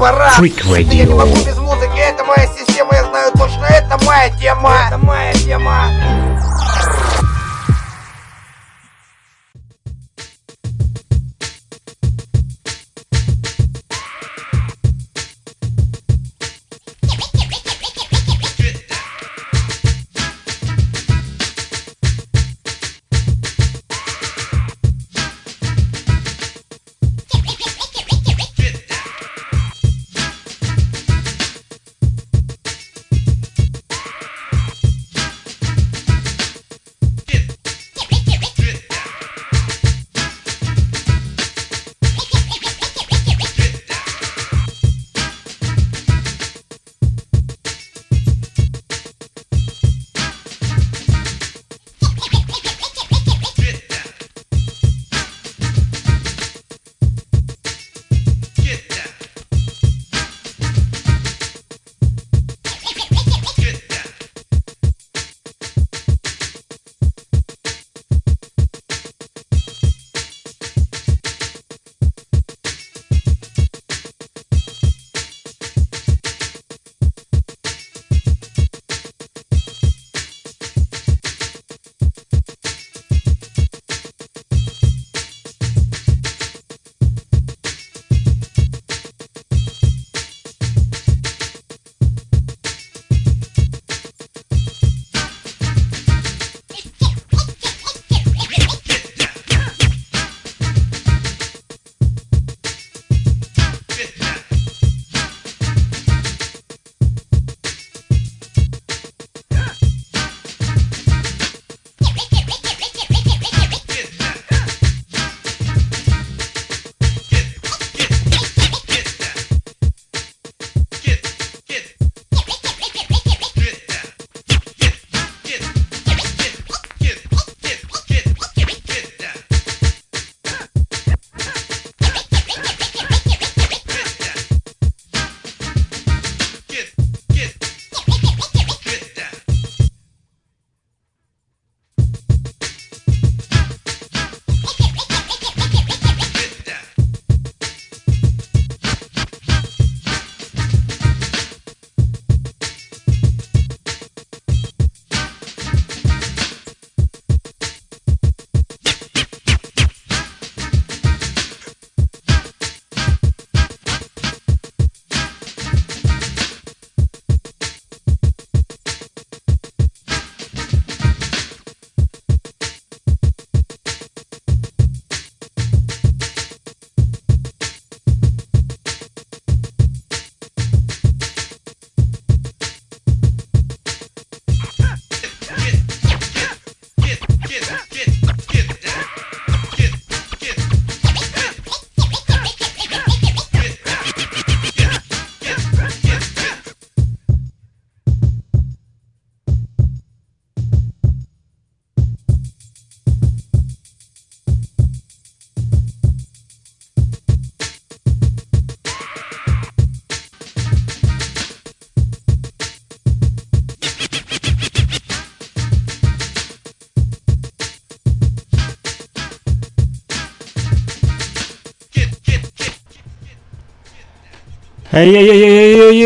пора. Freak Radio. Я не могу без музыки, это моя система, я знаю точно, это моя тема. Это моя тема Ei, ei, ei,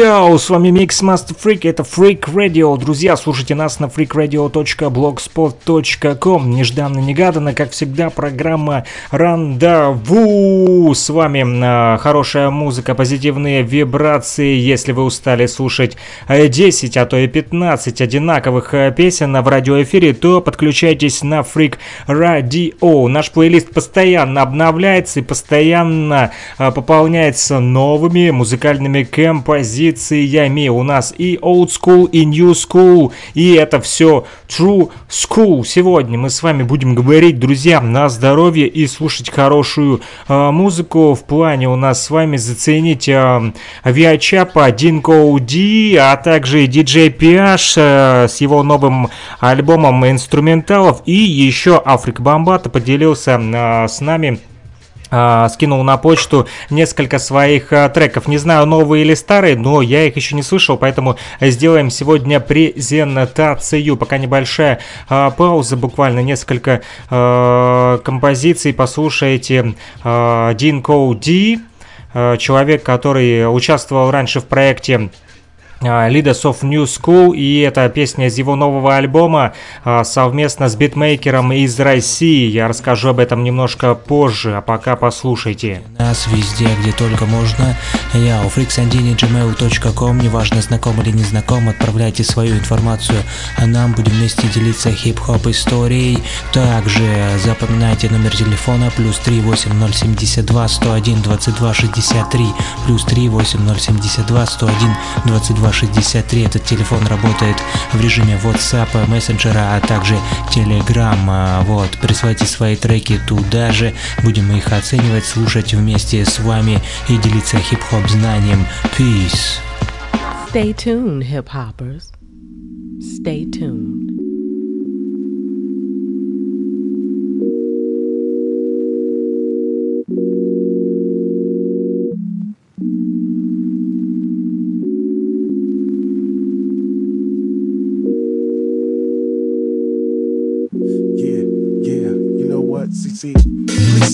Йоу, с вами Mix Master Freak, это Freak Radio. Друзья, слушайте нас на freakradio.blogspot.com. Нежданно-негаданно, как всегда, программа Рандаву. С вами э, хорошая музыка, позитивные вибрации. Если вы устали слушать 10, а то и 15 одинаковых э, песен в радиоэфире, то подключайтесь на Freak Radio. Наш плейлист постоянно обновляется и постоянно э, пополняется новыми музыкальными музыкальными композициями. У нас и old school, и new school, и это все true school. Сегодня мы с вами будем говорить, друзья, на здоровье и слушать хорошую э, музыку. В плане у нас с вами заценить э, Виачапа, Динко Ди, а также DJ PH э, с его новым альбомом инструменталов. И еще Африк Бомбата поделился э, с нами а, скинул на почту несколько своих а, треков. Не знаю, новые или старые, но я их еще не слышал, поэтому сделаем сегодня презентацию. Пока небольшая а, пауза, буквально несколько композиций. Послушайте Дин Коу Ди. человек, который участвовал раньше в проекте Leaders of New School, и это песня из его нового альбома а, совместно с битмейкером из России. Я расскажу об этом немножко позже, а пока послушайте. Нас везде, где только можно. Я у freaksandini.gmail.com, неважно, знаком или не отправляйте свою информацию, а нам будем вместе делиться хип-хоп историей. Также запоминайте номер телефона плюс 38072 101 22 63 плюс 38072 101 22 63. Этот телефон работает в режиме WhatsApp, мессенджера, а также Telegram. Вот, присылайте свои треки туда же. Будем их оценивать, слушать вместе с вами и делиться хип-хоп знанием. Peace. Stay tuned, hip hoppers. Stay tuned. see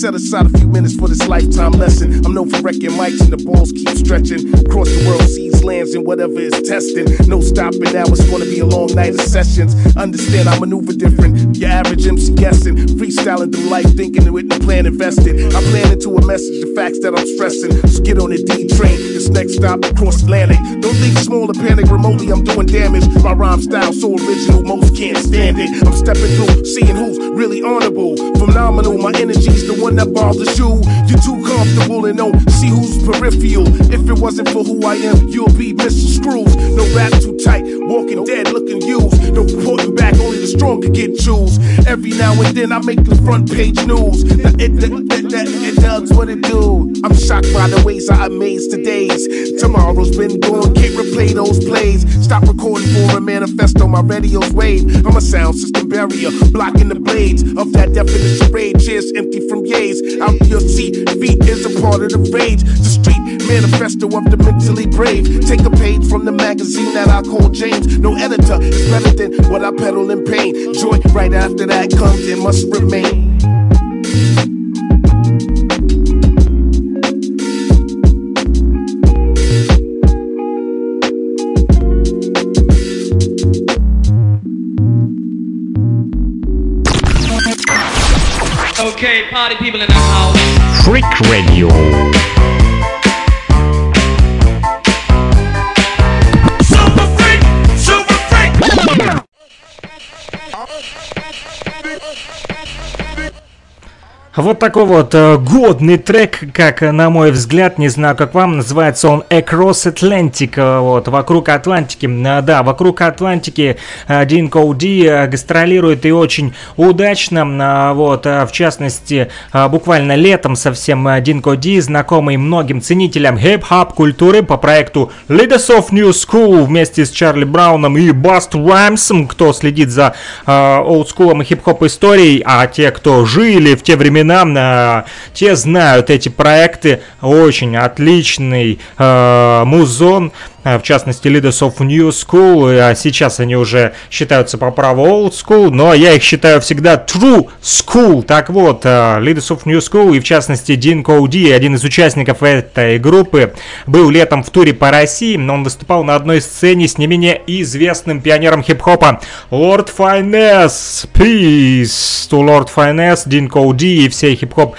set aside a few minutes for this lifetime lesson. I'm known for wrecking mics and the balls keep stretching. Across the world, seas, lands, and whatever is testing. No stopping now, it's gonna be a long night of sessions. Understand I maneuver different. Your average MC guessing. Freestyling through life, thinking with the plan invested. I plan into a message, the facts that I'm stressing. Just get on the D train. This next stop, across Atlantic. Don't think small or panic remotely, I'm doing damage. My rhyme style so original, most can't stand it. I'm stepping through, seeing who's really honorable. Phenomenal, my energy's the one that bothers you. You're too comfortable and don't see who's peripheral. If it wasn't for who I am, you'll be Mr. Screws. No rap too tight, walking dead, looking used. No reporting back, only the strong can get jewels. Every now and then I make the front page news. Now it, it, it, it, it does what it do. I'm shocked by the ways I amaze today's. Tomorrow's been gone, can't replay those plays. Stop recording for a manifesto, my radio's wave. I'm a sound system barrier, blocking the blades of that definition rage. Chairs empty from yays. Out your seat, feet is a part of the rage. The street manifesto of the mentally brave. Take a page from the magazine that I call James. No editor is better than what I peddle in pain. Joy right after that comes, it must remain. Okay, party people in the house. Freak Radio. Вот такой вот э, годный трек, как на мой взгляд, не знаю, как вам, называется он Across Atlantic, э, вот, вокруг Атлантики. Э, да, вокруг Атлантики э, Дин Коуди э, гастролирует и очень удачно, вот, в частности, буквально летом совсем Дин Коуди, знакомый многим ценителям хип-хоп культуры по проекту Leaders of New School вместе с Чарли Брауном и Баст Раймсом, кто следит за олдскулом и хип-хоп историей, а те, кто жили в те времена, времена, те знают эти проекты, очень отличный э, музон, э, в частности Leaders of New School, а сейчас они уже считаются по праву Old School, но я их считаю всегда True School. Так вот, э, Leaders of New School и в частности Дин Коуди, один из участников этой группы, был летом в туре по России, но он выступал на одной сцене с не менее известным пионером хип-хопа Lord Finesse. Peace to Lord Finesse, Дин Коуди и всей хип-хоп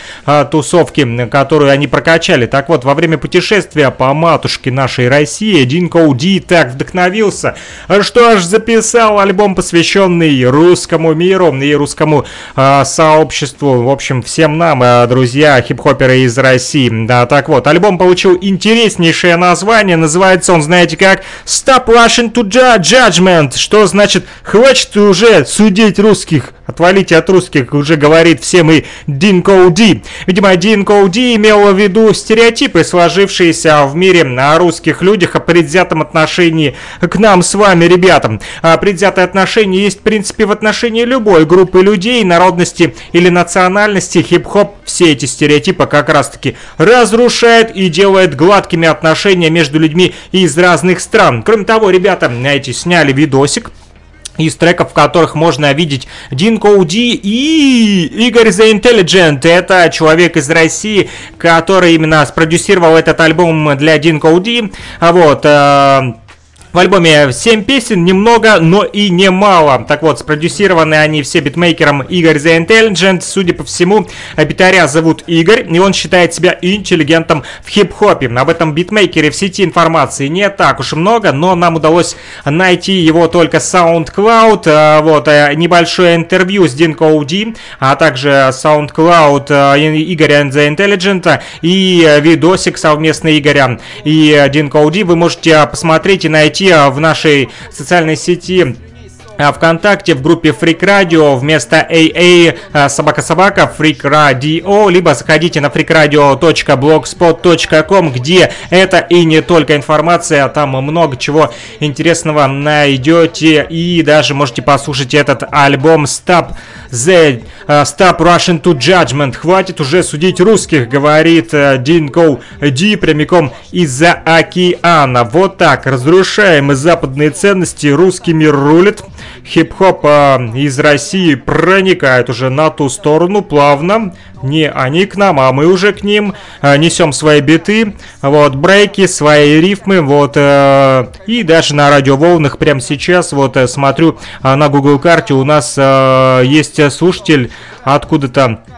тусовки, которую они прокачали. Так вот, во время путешествия по матушке нашей России Дин Коуди так вдохновился, что аж записал альбом, посвященный русскому миру и русскому а, сообществу. В общем, всем нам, а, друзья, хип-хоперы из России. Да, так вот, альбом получил интереснейшее название. Называется он, знаете как, Stop Rushing to Judgment. Что значит, хватит уже судить русских Отвалите от русских, уже говорит всем и Дин Коуди. Видимо, Дин Коуди имел в виду стереотипы, сложившиеся в мире о русских людях, о предвзятом отношении к нам с вами, ребятам. А предвзятое отношение есть, в принципе, в отношении любой группы людей, народности или национальности. Хип-хоп все эти стереотипы как раз-таки разрушает и делает гладкими отношения между людьми из разных стран. Кроме того, ребята, эти сняли видосик, из треков, в которых можно видеть Дин Коуди и Игорь The Intelligent. Это человек из России, который именно спродюсировал этот альбом для Дин Коуди. Вот, э, в альбоме 7 песен, немного, но и немало. Так вот, спродюсированы они все битмейкером Игорь The Intelligent. Судя по всему, битаря зовут Игорь, и он считает себя интеллигентом в хип-хопе. Об этом битмейкере в сети информации не так уж много, но нам удалось найти его только SoundCloud. А, вот, э, небольшое интервью с Дин Коуди, а также SoundCloud э, Игоря The Intelligent и видосик совместный Игоря и Дин Коуди. Вы можете посмотреть и найти а, в нашей социальной сети а, ВКонтакте в группе Freak Radio вместо AA а, собака собака Freak Radio, либо заходите на freakradio.blogspot.com, где это и не только информация, там много чего интересного найдете и даже можете послушать этот альбом Stop The Stop Russian to Judgment. Хватит уже судить русских, говорит uh, Динко Ди прямиком из-за океана. Вот так, разрушаемые западные ценности, русский мир рулит. Хип-хоп uh, из России проникает уже на ту сторону плавно. Не они к нам, а мы уже к ним. Uh, несем свои биты, вот, брейки, свои рифмы, вот, uh, и даже на радиоволнах прямо сейчас, вот, uh, смотрю uh, на Google карте у нас есть слушатель откуда-то а,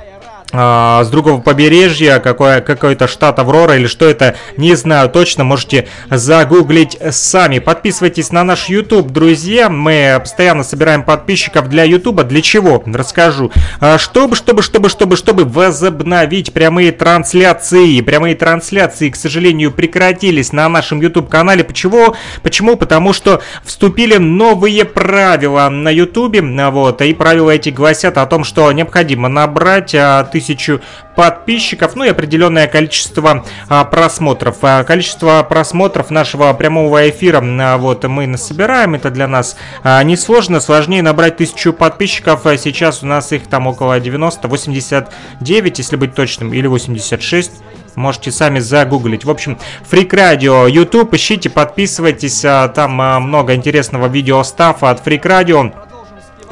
с другого побережья, какой, какой-то штат Аврора или что это, не знаю точно, можете загуглить сами. Подписывайтесь на наш YouTube, друзья, мы постоянно собираем подписчиков для YouTube, для чего? Расскажу. А, чтобы, чтобы, чтобы, чтобы, чтобы возобновить прямые трансляции. Прямые трансляции, к сожалению, прекратились на нашем YouTube канале. Почему? Почему? Потому что вступили новые правила на YouTube, вот, и правила эти гласят о том, что необходимо набрать а, тысячу тысячу подписчиков, ну и определенное количество а, просмотров. А, количество просмотров нашего прямого эфира, а, вот мы насобираем, это для нас а, несложно, сложнее набрать тысячу подписчиков, а сейчас у нас их там около 90, 89, если быть точным, или 86. Можете сами загуглить. В общем, Freak Radio, YouTube, ищите, подписывайтесь. А, там а, много интересного видеостафа от Freak Radio.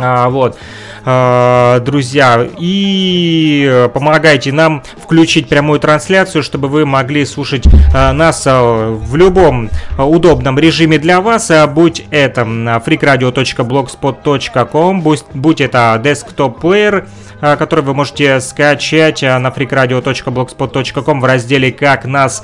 А, вот. Э, друзья, и помогайте нам включить прямую трансляцию, чтобы вы могли слушать э, нас в любом удобном режиме для вас, будь это freakradio.blogspot.com, будь, это desktop-плеер, который вы можете скачать на freakradio.blogspot.com в разделе «Как нас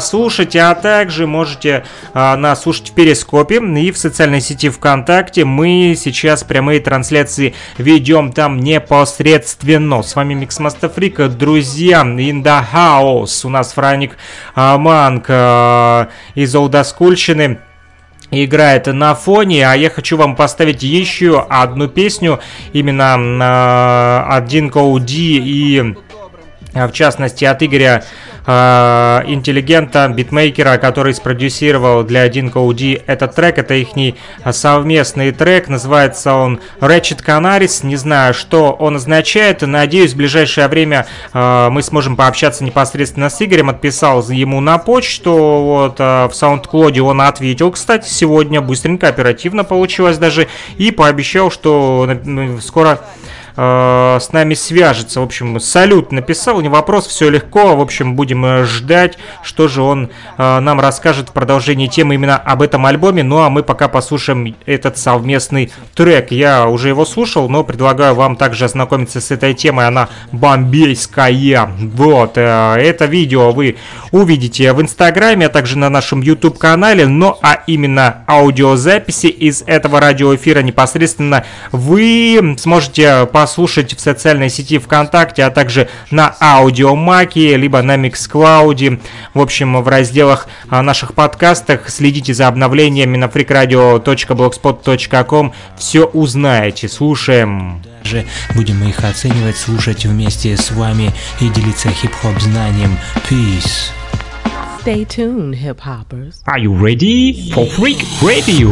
слушать», а также можете нас слушать в Перископе и в социальной сети ВКонтакте. Мы сейчас прямые трансляции видео идем там непосредственно. С вами Mixmaster Freak, а, друзья, in the house. У нас Франик Манк э, из олдскульщины играет на фоне, а я хочу вам поставить еще одну песню именно э, от Динко Уди и в частности от Игоря э, интеллигента, битмейкера, который спродюсировал для Dinko UD этот трек. Это их совместный трек, называется он Ratchet Canaris. Не знаю, что он означает. Надеюсь, в ближайшее время э, мы сможем пообщаться непосредственно с Игорем. Отписал ему на почту, вот, э, в SoundCloud он ответил, кстати, сегодня быстренько, оперативно получилось даже, и пообещал, что скоро э, с нами свяжется. В общем, салют написал, не вопрос, все легко. В общем, будем э, ждать, что же он э, нам расскажет в продолжении темы именно об этом альбоме. Ну а мы пока послушаем этот совместный трек. Я уже его слушал, но предлагаю вам также ознакомиться с этой темой. Она бомбейская. Вот, э, это видео вы увидите в Инстаграме, а также на нашем YouTube канале. Ну а именно аудиозаписи из этого радиоэфира непосредственно вы сможете по послушать в социальной сети ВКонтакте, а также на Аудиомаке, либо на Миксклауде. В общем, в разделах а, наших подкастах следите за обновлениями на freakradio.blogspot.com. Все узнаете. Слушаем. Будем их оценивать, слушать вместе с вами и делиться хип-хоп знанием. Peace. Stay tuned, hip hoppers. Are you ready for Freak Radio?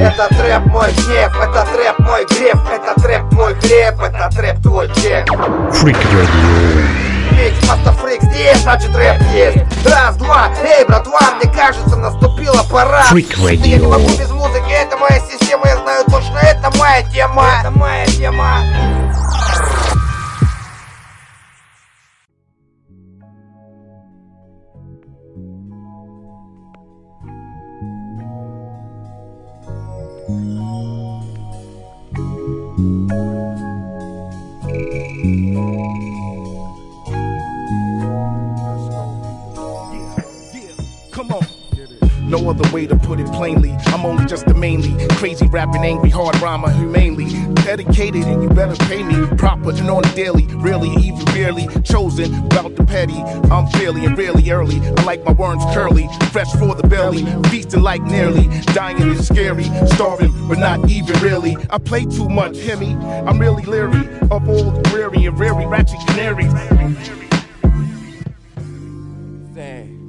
Это трэп мой гнев, это трэп мой греф, это трэп мой хлеб, это трэп твой чек. Freak Radio. Микс Мастафрик здесь, значит рэп есть. Раз, два, эй, братва, мне кажется, наступила пора. Freak Я не Radio. могу без музыки, это моя система, я знаю точно это моя тема Это моя тема Thank you. No other way to put it plainly. I'm only just a mainly crazy rapping, angry, hard rhymer, humanely dedicated, and you better pay me proper and on a daily. Really, even barely chosen. About the petty, I'm fairly and really early. I like my worms curly, fresh for the belly, feasting like nearly. Dying is scary, starving, but not even really. I play too much, hear me? I'm really leery of old dreary and very ratchet canaries.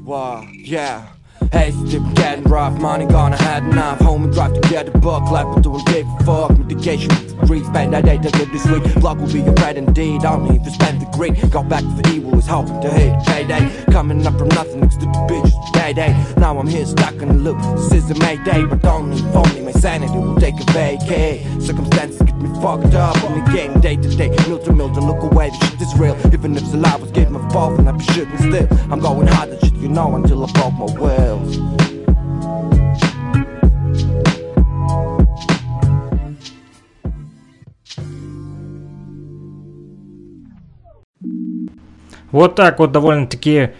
Wow, yeah. Hey, getting rough, money gonna had enough. Home and drive to get a buck, life but don't give a fuck. Mitigation with free, spend that day to get this week. Block will be your friend indeed, only if you spend the greed Go back to the evil, is hoping to hit payday. Coming up from nothing next to the bitches, payday. Now I'm here stuck in the loop, this is a mayday But only if only my sanity will take a vacay. Circumstances get me fucked up in the game day to day Meal to meal, don't look away, the shit is real Even if the lie was getting my fault and I be shooting still I'm going hard, that shit you know, until I broke my wheels Вот так вот довольно-таки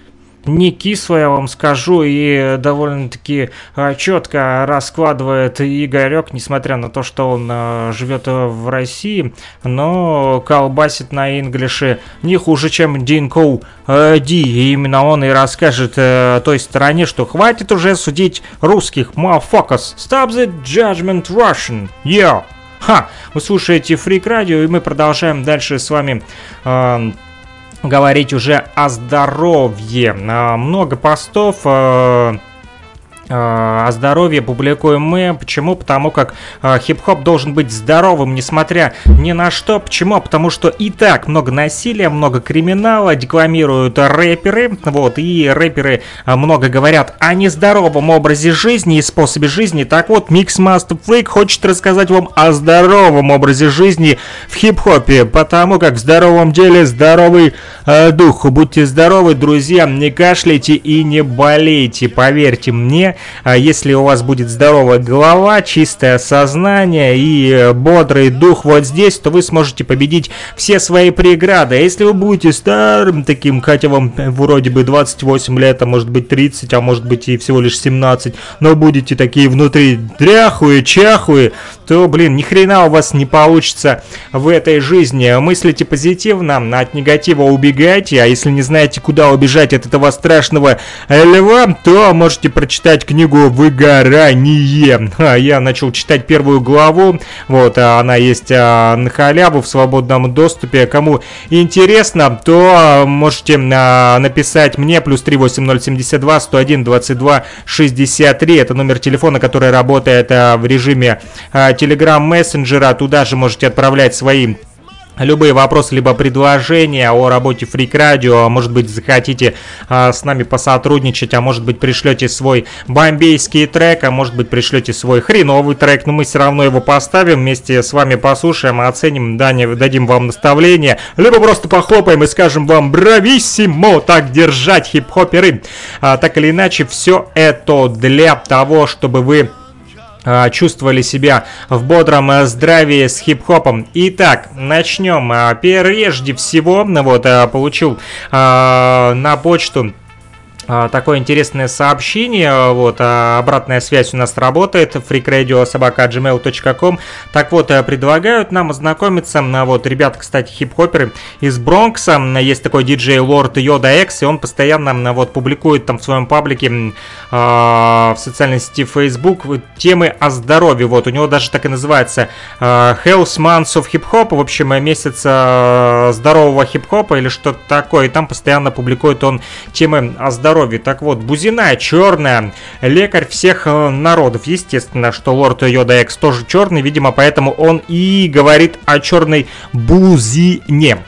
не кисло, я вам скажу, и довольно-таки а, четко раскладывает Игорек, несмотря на то, что он а, живет в России, но колбасит на инглише не хуже, чем Дин Коу Ди, и именно он и расскажет э, той стороне, что хватит уже судить русских, motherfuckers, stop the judgment Russian, yeah. Ха, вы слушаете Фрик Радио, и мы продолжаем дальше с вами э, говорить уже о здоровье. А, Много постов э, о здоровье публикуем мы. Почему? Потому как э, хип-хоп должен быть здоровым, несмотря ни на что. Почему? Потому что и так много насилия, много криминала, декламируют рэперы. Вот, и рэперы э, много говорят о нездоровом образе жизни и способе жизни. Так вот, Mix Master Freak хочет рассказать вам о здоровом образе жизни в хип-хопе. Потому как в здоровом деле здоровый э, дух. Будьте здоровы, друзья, не кашляйте и не болейте. Поверьте мне, а если у вас будет здоровая голова, чистое сознание и э, бодрый дух вот здесь, то вы сможете победить все свои преграды. А если вы будете старым таким, хотя вам э, вроде бы 28 лет, а может быть 30, а может быть и всего лишь 17, но будете такие внутри дряхуые, чахуые, то, блин, ни хрена у вас не получится в этой жизни. Мыслите позитивно, от негатива убегайте, а если не знаете, куда убежать от этого страшного льва, то можете прочитать книгу «Выгорание». А, Я начал читать первую главу, вот, а она есть а, на халяву в свободном доступе. Кому интересно, то можете написать мне плюс 38072 101 22 63. Это номер телефона, который работает в режиме а, Telegram мессенджера. Туда же можете отправлять свои Любые вопросы, либо предложения о работе Freak Radio, а может быть захотите а, с нами посотрудничать, а может быть пришлете свой бомбейский трек, а может быть пришлете свой хреновый трек, но мы все равно его поставим, вместе с вами послушаем, оценим, дадим вам наставление, либо просто похлопаем и скажем вам брависсимо, так держать хип-хоперы. А, так или иначе, все это для того, чтобы вы чувствовали себя в бодром э, здравии с хип-хопом. Итак, начнем. А, Прежде всего, вот, получил на почту такое интересное сообщение, вот, а, обратная связь у нас работает, freakradio.gmail.com, так вот, а, предлагают нам ознакомиться, а, вот, ребята, кстати, хип-хоперы из Бронкса, а, есть такой диджей Лорд Йода X, и он постоянно, а, вот, публикует там в своем паблике а, в социальной сети Facebook темы о здоровье, вот, у него даже так и называется а, Health Months of Hip Hop, в общем, месяц а, здорового хип-хопа или что-то такое, и там постоянно публикует он темы о здоровье, так вот, Бузина черная, лекарь всех э, народов. Естественно, что лорд Йода Экс тоже черный, видимо, поэтому он и говорит о черной бузине.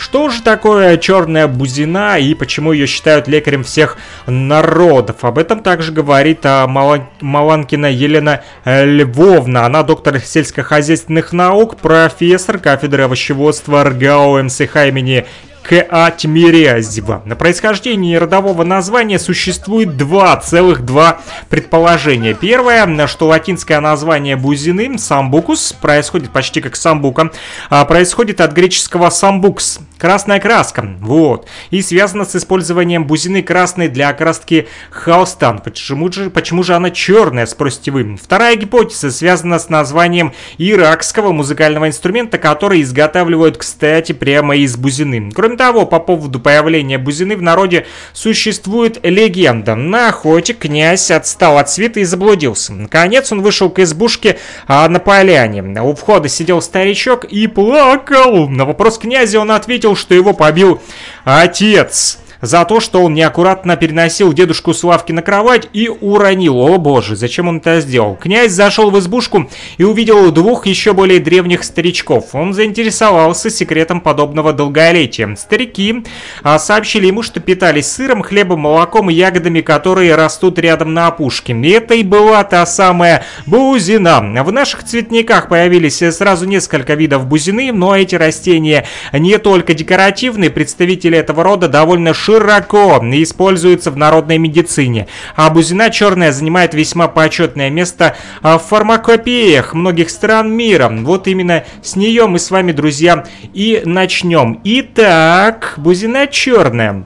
Что же такое черная бузина и почему ее считают лекарем всех народов? Об этом также говорит а, Маланкина Елена Львовна. Она доктор сельскохозяйственных наук, профессор кафедры овощеводства РГАО МСХ имени К.А. Тимирязева. На происхождении родового названия существует два целых два предположения. Первое, что латинское название бузины, самбукус, происходит почти как самбука, а происходит от греческого самбукс, красная краска, вот, и связано с использованием бузины красной для окраски холста. Почему же, почему же она черная, спросите вы? Вторая гипотеза связана с названием иракского музыкального инструмента, который изготавливают, кстати, прямо из бузины. Кроме того, по поводу появления бузины в народе существует легенда. На охоте князь отстал от свита и заблудился. Наконец он вышел к избушке а, на поляне. У входа сидел старичок и плакал. На вопрос князя он ответил, что его побил отец за то, что он неаккуратно переносил дедушку Славки на кровать и уронил. О боже, зачем он это сделал? Князь зашел в избушку и увидел двух еще более древних старичков. Он заинтересовался секретом подобного долголетия. Старики а, сообщили ему, что питались сыром, хлебом, молоком и ягодами, которые растут рядом на опушке. И это и была та самая бузина. В наших цветниках появились сразу несколько видов бузины, но эти растения не только декоративные, представители этого рода довольно широко широко используется в народной медицине, а бузина черная занимает весьма почетное место а, в фармакопеях многих стран мира. Вот именно с нее мы с вами, друзья, и начнем. Итак, бузина черная.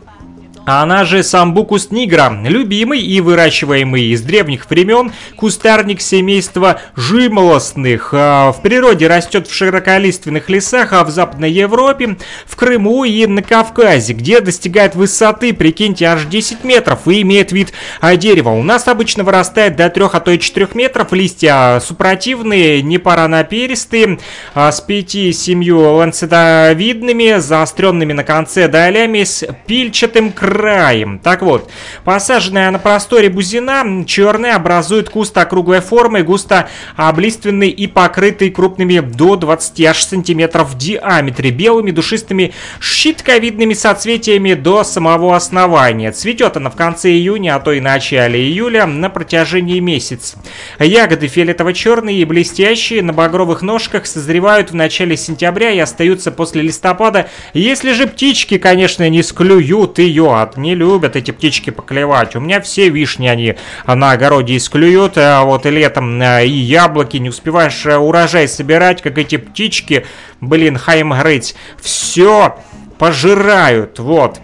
Она же самбукус нигра, любимый и выращиваемый из древних времен кустарник семейства жимолостных. А, в природе растет в широколиственных лесах, а в Западной Европе, в Крыму и на Кавказе, где достигает высоты, прикиньте, аж 10 метров и имеет вид дерева. У нас обычно вырастает до 3, а то и 4 метров, листья супротивные, не паранаперистые, а с 5-7 ланцетовидными, заостренными на конце долями, с пильчатым краем краем. Так вот, посаженная на просторе бузина черная образует куст округлой формы, густо облиственный и покрытый крупными до 20 аж сантиметров в диаметре, белыми душистыми щитковидными соцветиями до самого основания. Цветет она в конце июня, а то и начале июля на протяжении месяца. Ягоды фиолетово-черные и блестящие на багровых ножках созревают в начале сентября и остаются после листопада, если же птички, конечно, не склюют ее, клеват. Не любят эти птички поклевать. У меня все вишни они на огороде исклюют, а вот и летом э, и яблоки. Не успеваешь урожай собирать, как эти птички, блин, хаймгрыть. Все пожирают, вот.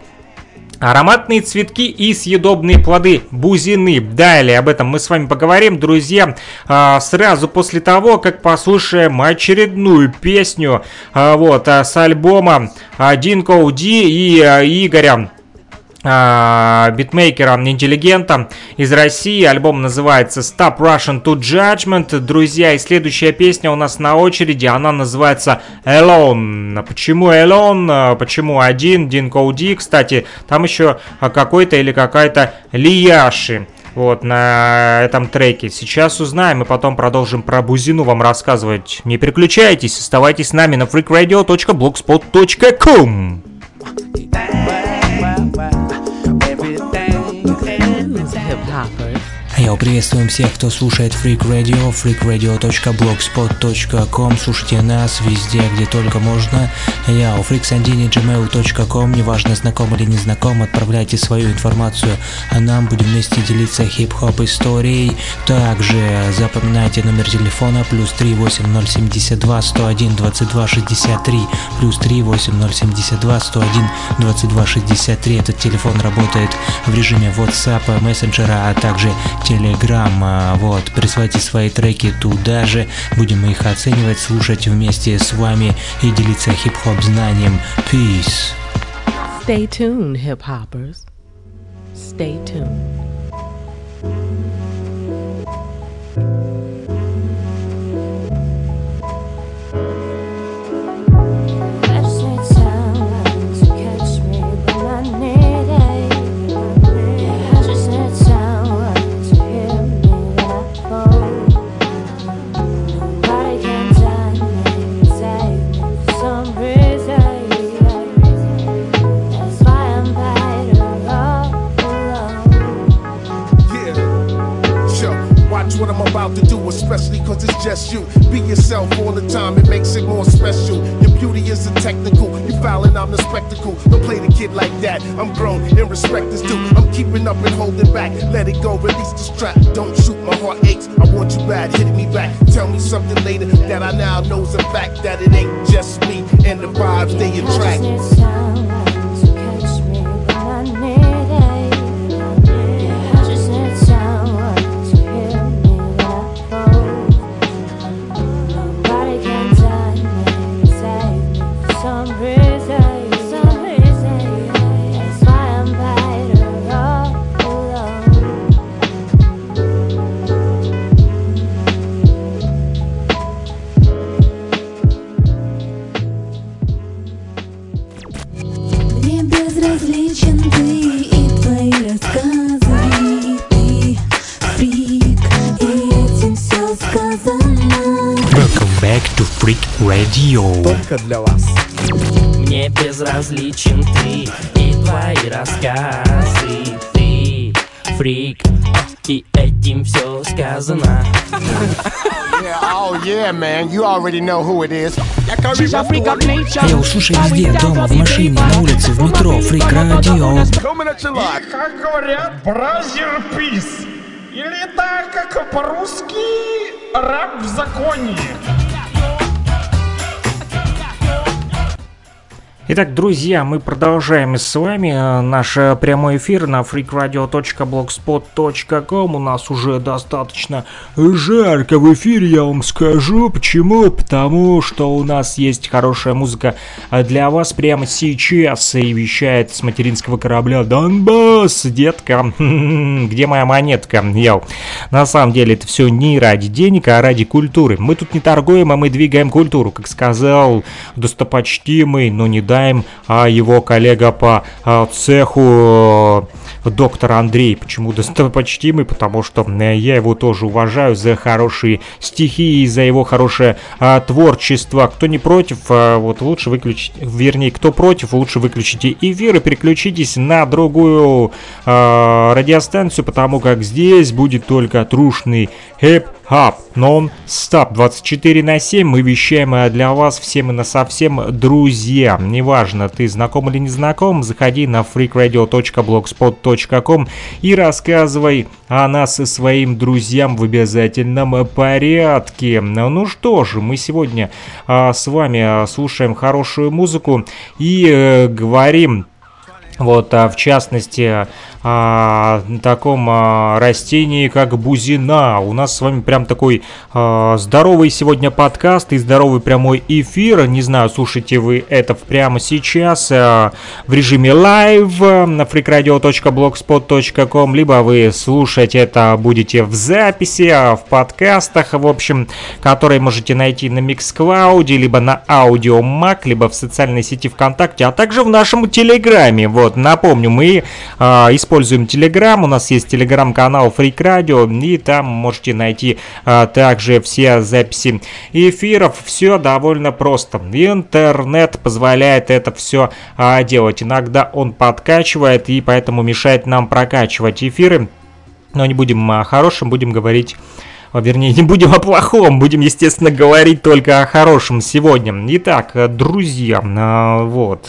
Ароматные цветки и съедобные плоды бузины. Далее об этом мы с вами поговорим, друзья, а, сразу после того, как послушаем очередную песню а, вот, а, с альбома Динко Ди и Игоря а, битмейкера интеллигента из России. Альбом называется Stop Russian to Judgment. Друзья, и следующая песня у нас на очереди. Она называется Alone. Почему Alone? Почему один? Дин Коуди. Кстати, там еще какой-то или какая-то Лияши. Вот, на этом треке. Сейчас узнаем и потом продолжим про Бузину вам рассказывать. Не переключайтесь, оставайтесь с нами на freakradio.blogspot.com Йоу, приветствуем всех, кто слушает Freak Radio, freakradio.blogspot.com Слушайте нас везде, где только можно. Йоу, freaksandini.gmail.com Неважно, знаком или не знаком, отправляйте свою информацию, а нам будем вместе делиться хип-хоп историей. Также запоминайте номер телефона плюс 38072 101 22 63 плюс 38072 101 22 63. Этот телефон работает в режиме WhatsApp, мессенджера, а также Telegram. Вот, присылайте свои треки туда же, будем их оценивать, слушать вместе с вами и делиться хип-хоп знанием. Peace. Stay tuned, hip-hoppers. Stay tuned. Especially cause it's just you. Be yourself all the time, it makes it more special. Your beauty isn't technical, you fouling, I'm the spectacle. Don't play the kid like that, I'm grown and respect is due. I'm keeping up and holding back, let it go, release the strap. Don't shoot, my heart aches, I want you bad, hit me back. Tell me something later that I now know's a fact that it ain't just me and the vibes they attract. Radio. Только для вас. Мне безразличен ты и твои рассказы Ты фрик, и этим все сказано Yeah, oh yeah, man, you already know who it is. Йоу, слушай везде, дома, в машине, на улице, в метро, you live. Как говорят, бразер пис. Или так, как по-русски, раб в законе. Итак, друзья, мы продолжаем с вами э, наш э, прямой эфир на freakradio.blogspot.com. У нас уже достаточно жарко в эфире, я вам скажу. Почему? Потому что у нас есть хорошая музыка э, для вас прямо сейчас и вещает с материнского корабля Донбасс, детка. Где моя монетка? Йоу. На самом деле это все не ради денег, а ради культуры. Мы тут не торгуем, а мы двигаем культуру, как сказал достопочтимый, но не даем, а его коллега по а, цеху э, доктор Андрей. Почему достопочтимый? Потому что э, я его тоже уважаю за хорошие стихи и за его хорошее а, творчество. Кто не против, а, вот лучше выключить, вернее, кто против, лучше выключите эфир и переключитесь на другую радиостанцию, потому как здесь будет только трушный хип Хаб, нон-стоп, 24 на 7 мы вещаем для вас всем и на совсем друзья. Неважно, ты знаком или не знаком, заходи на freakradio.blogspot.com и рассказывай о нас и своим друзьям в обязательном порядке. Ну что же, мы сегодня а, с вами а, слушаем хорошую музыку и э, говорим вот, а, в частности, о таком а, растении, как бузина. У нас с вами прям такой а, здоровый сегодня подкаст и здоровый прямой эфир. Не знаю, слушаете вы это прямо сейчас а, в режиме live на freakradio.blogspot.com, либо вы слушать это будете в записи, а, в подкастах, в общем, которые можете найти на Mixcloud, либо на Audio Mac, либо в социальной сети ВКонтакте, а также в нашем Телеграме. Вот, напомню, мы а, используем Telegram, у нас есть Telegram-канал Freak Radio, и там можете найти а, также все записи эфиров. Все довольно просто. Интернет позволяет это все а, делать. Иногда он подкачивает, и поэтому мешает нам прокачивать эфиры. Но не будем о хорошем, будем говорить вернее, не будем о плохом, будем, естественно, говорить только о хорошем сегодня. Итак, друзья, вот...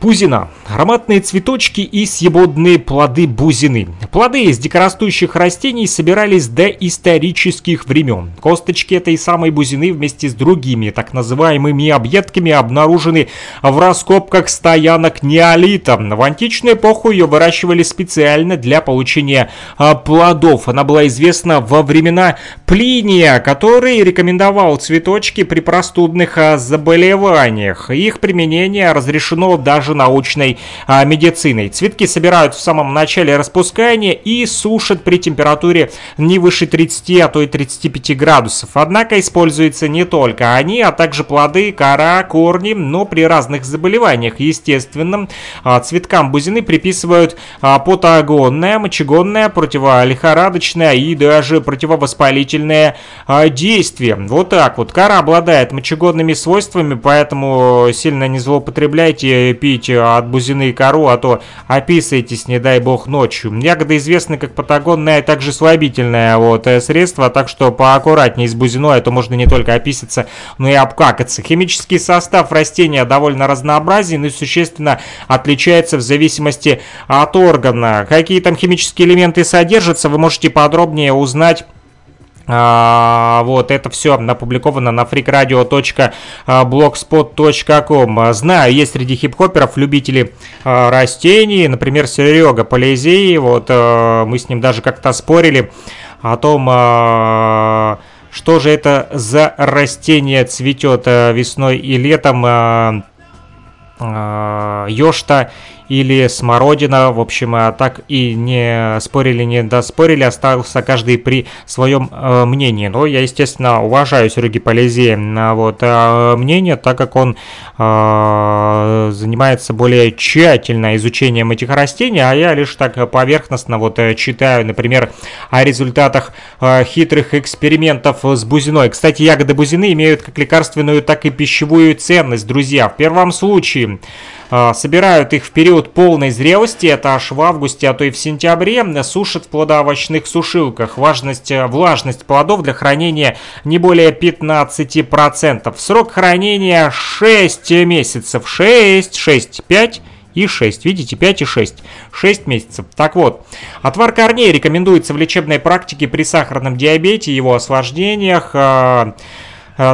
Бузина. Ароматные цветочки и съебодные плоды бузины. Плоды из дикорастущих растений собирались до исторических времен. Косточки этой самой бузины вместе с другими так называемыми объедками обнаружены в раскопках стоянок неолита. В античную эпоху ее выращивали специально для получения а, плодов. Она была известна во времена Плиния, который рекомендовал цветочки при простудных а, заболеваниях. Их применение разрешено даже научной а, медициной. Цветки собирают в самом начале распускания и сушат при температуре не выше 30, а то и 35 градусов. Однако используются не только они, а также плоды, кора, корни, но при разных заболеваниях. Естественно, а, цветкам бузины приписывают а, патагонное, мочегонное, противолихорадочное и даже противовоспалительное а, действие. Вот так вот. Кора обладает мочегонными свойствами, поэтому сильно не злоупотребляйте, пейте пить от бузины кору, а то описывайтесь, не дай бог, ночью. Ягода известна как патагонное, а также слабительное вот, э, средство, так что поаккуратнее с бузиной, а то можно не только описаться, но и обкакаться. Химический состав растения довольно разнообразен и существенно отличается в зависимости от органа. Какие там химические элементы содержатся, вы можете подробнее узнать вот, это все опубликовано на freakradio.blogspot.com. Знаю, есть среди хип-хоперов любители а, растений, например, Серега Полезей, вот, а, мы с ним даже как-то спорили о том, а, что же это за растение цветет а, весной и летом. А, а, Ёшта или смородина. В общем, а так и не спорили, не доспорили, остался каждый при своем э, мнении. Но я, естественно, уважаю Сереги Полезея на вот э, мнение, так как он э, занимается более тщательно изучением этих растений, а я лишь так поверхностно вот э, читаю, например, о результатах э, хитрых экспериментов с бузиной. Кстати, ягоды бузины имеют как лекарственную, так и пищевую ценность, друзья. В первом случае а, собирают их в период полной зрелости, это аж в августе, а то и в сентябре, сушат в плодоовощных сушилках. Важность, э, влажность плодов для хранения не более 15%. Срок хранения 6 месяцев. 6, 6, 5 и 6. Видите, 5 и 6. 6 месяцев. Так вот, отвар корней рекомендуется в лечебной практике при сахарном диабете, его осложнениях. А,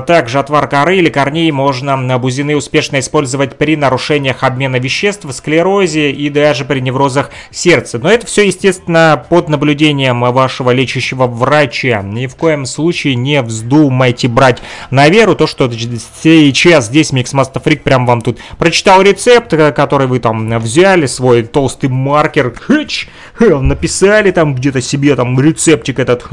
также отвар коры или корней можно бузины успешно использовать при нарушениях обмена веществ, склерозе и даже при неврозах сердца. Но это все, естественно, под наблюдением вашего лечащего врача. Ни в коем случае не вздумайте брать на веру то, что сейчас здесь Mixmaster Freak прям вам тут прочитал рецепт, э, который вы там взяли, свой толстый маркер, хэч, написали там где-то себе там рецептик этот,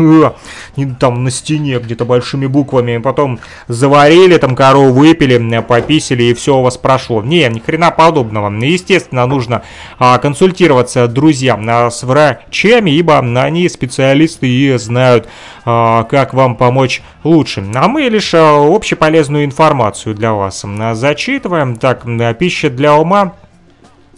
там на стене где-то большими буквами, потом заварили, там корову выпили, пописили и все у вас прошло. Не, ни хрена подобного. Естественно, нужно а, консультироваться, друзья, а, с врачами, ибо они специалисты и знают, а, как вам помочь лучше. А мы лишь а, общеполезную информацию для вас а, зачитываем. Так, пища для ума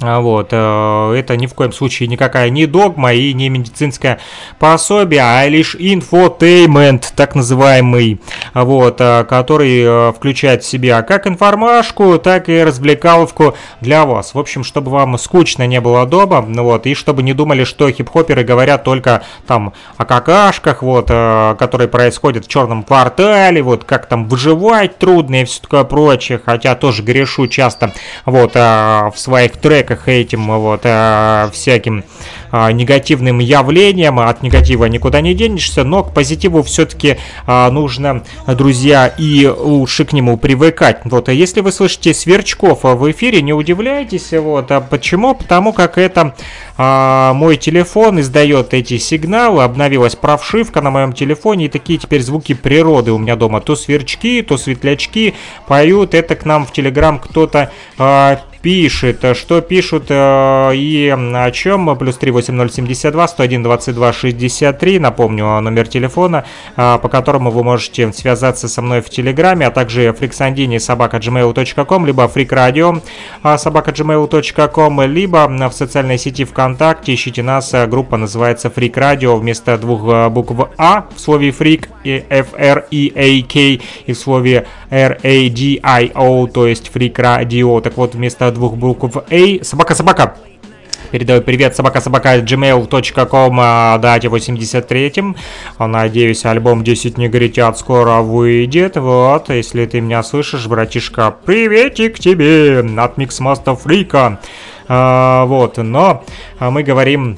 вот, э, это ни в коем случае никакая не догма и не медицинское пособие, а лишь infotainment, так называемый, вот, э, который э, включает в себя как информашку, так и развлекаловку для вас. В общем, чтобы вам скучно не было дома, вот, и чтобы не думали, что хип-хоперы говорят только там о какашках, вот, которые происходят в черном квартале, вот, как там выживать трудно и все такое прочее, хотя тоже грешу часто, вот, в своих треках треках этим вот э, всяким э, негативным явлениям, от негатива никуда не денешься, но к позитиву все-таки э, нужно, друзья, и лучше к нему привыкать. Вот, а если вы слышите сверчков в эфире, не удивляйтесь, вот, а почему? Потому как это а, мой телефон издает эти сигналы, обновилась прошивка на моем телефоне, и такие теперь звуки природы у меня дома. То сверчки, то светлячки поют, это к нам в Телеграм кто-то а, пишет, что пишут э, и о чем. Плюс 38072 101 22 63. Напомню номер телефона, э, по которому вы можете связаться со мной в Телеграме, а также фриксандини собака gmail.com, либо фрикрадио э, собака gmail.com, либо в социальной сети ВКонтакте ищите нас. Группа называется Фрик Радио вместо двух букв А в слове фрик и F R E A K и в слове R A D I O, то есть Freak Radio. Так вот, вместо двух букв A. Собака-собака. Передаю привет собака-собака gmail.com а, дате 83-м. Надеюсь, альбом 10 негритят скоро выйдет. Вот, если ты меня слышишь, братишка, приветик тебе от Миксмаста Фрика. А, вот, но мы говорим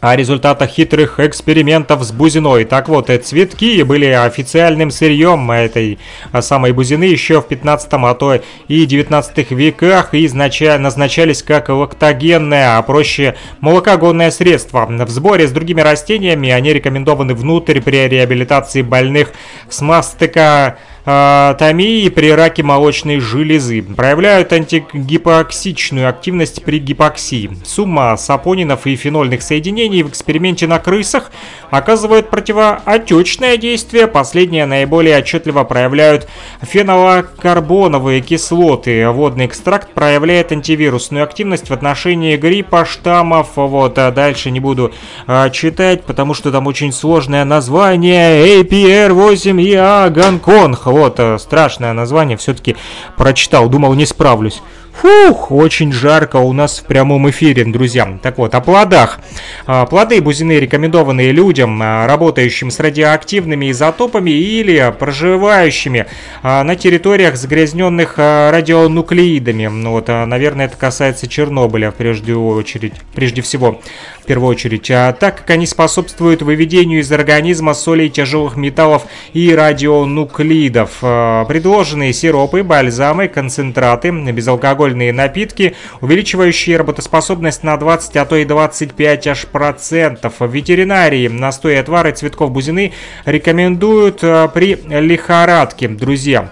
о результатах хитрых экспериментов с бузиной. Так вот, цветки были официальным сырьем этой самой бузины еще в 15 а то и 19 веках и назначались как лактогенное, а проще молокогонное средство. В сборе с другими растениями они рекомендованы внутрь при реабилитации больных с мастыка гипотомии при раке молочной железы. Проявляют антигипоксичную активность при гипоксии. Сумма сапонинов и фенольных соединений в эксперименте на крысах оказывает противоотечное действие. Последнее наиболее отчетливо проявляют фенолокарбоновые кислоты. Водный экстракт проявляет антивирусную активность в отношении гриппа, штаммов. Вот, а дальше не буду а, читать, потому что там очень сложное название. APR-8EA Гонконг. Вот, а, страшное название. Все-таки прочитал, думал не справлюсь. Фух, очень жарко у нас в прямом эфире, друзья. Так вот, о плодах. А, плоды бузины рекомендованные людям, а, работающим с радиоактивными изотопами или проживающими а, на территориях, загрязненных радионуклеидами. Ну вот, наверное, это касается Чернобыля, прежде очередь, прежде всего, в первую очередь. Так как они способствуют выведению из организма солей тяжелых металлов и радионуклидов. Предложенные сиропы, бальзамы, концентраты, безалкогольные безалкогольные напитки, увеличивающие работоспособность на 20, а то и 25 аж процентов. В ветеринарии настои отвары цветков бузины рекомендуют э, при лихорадке, друзья.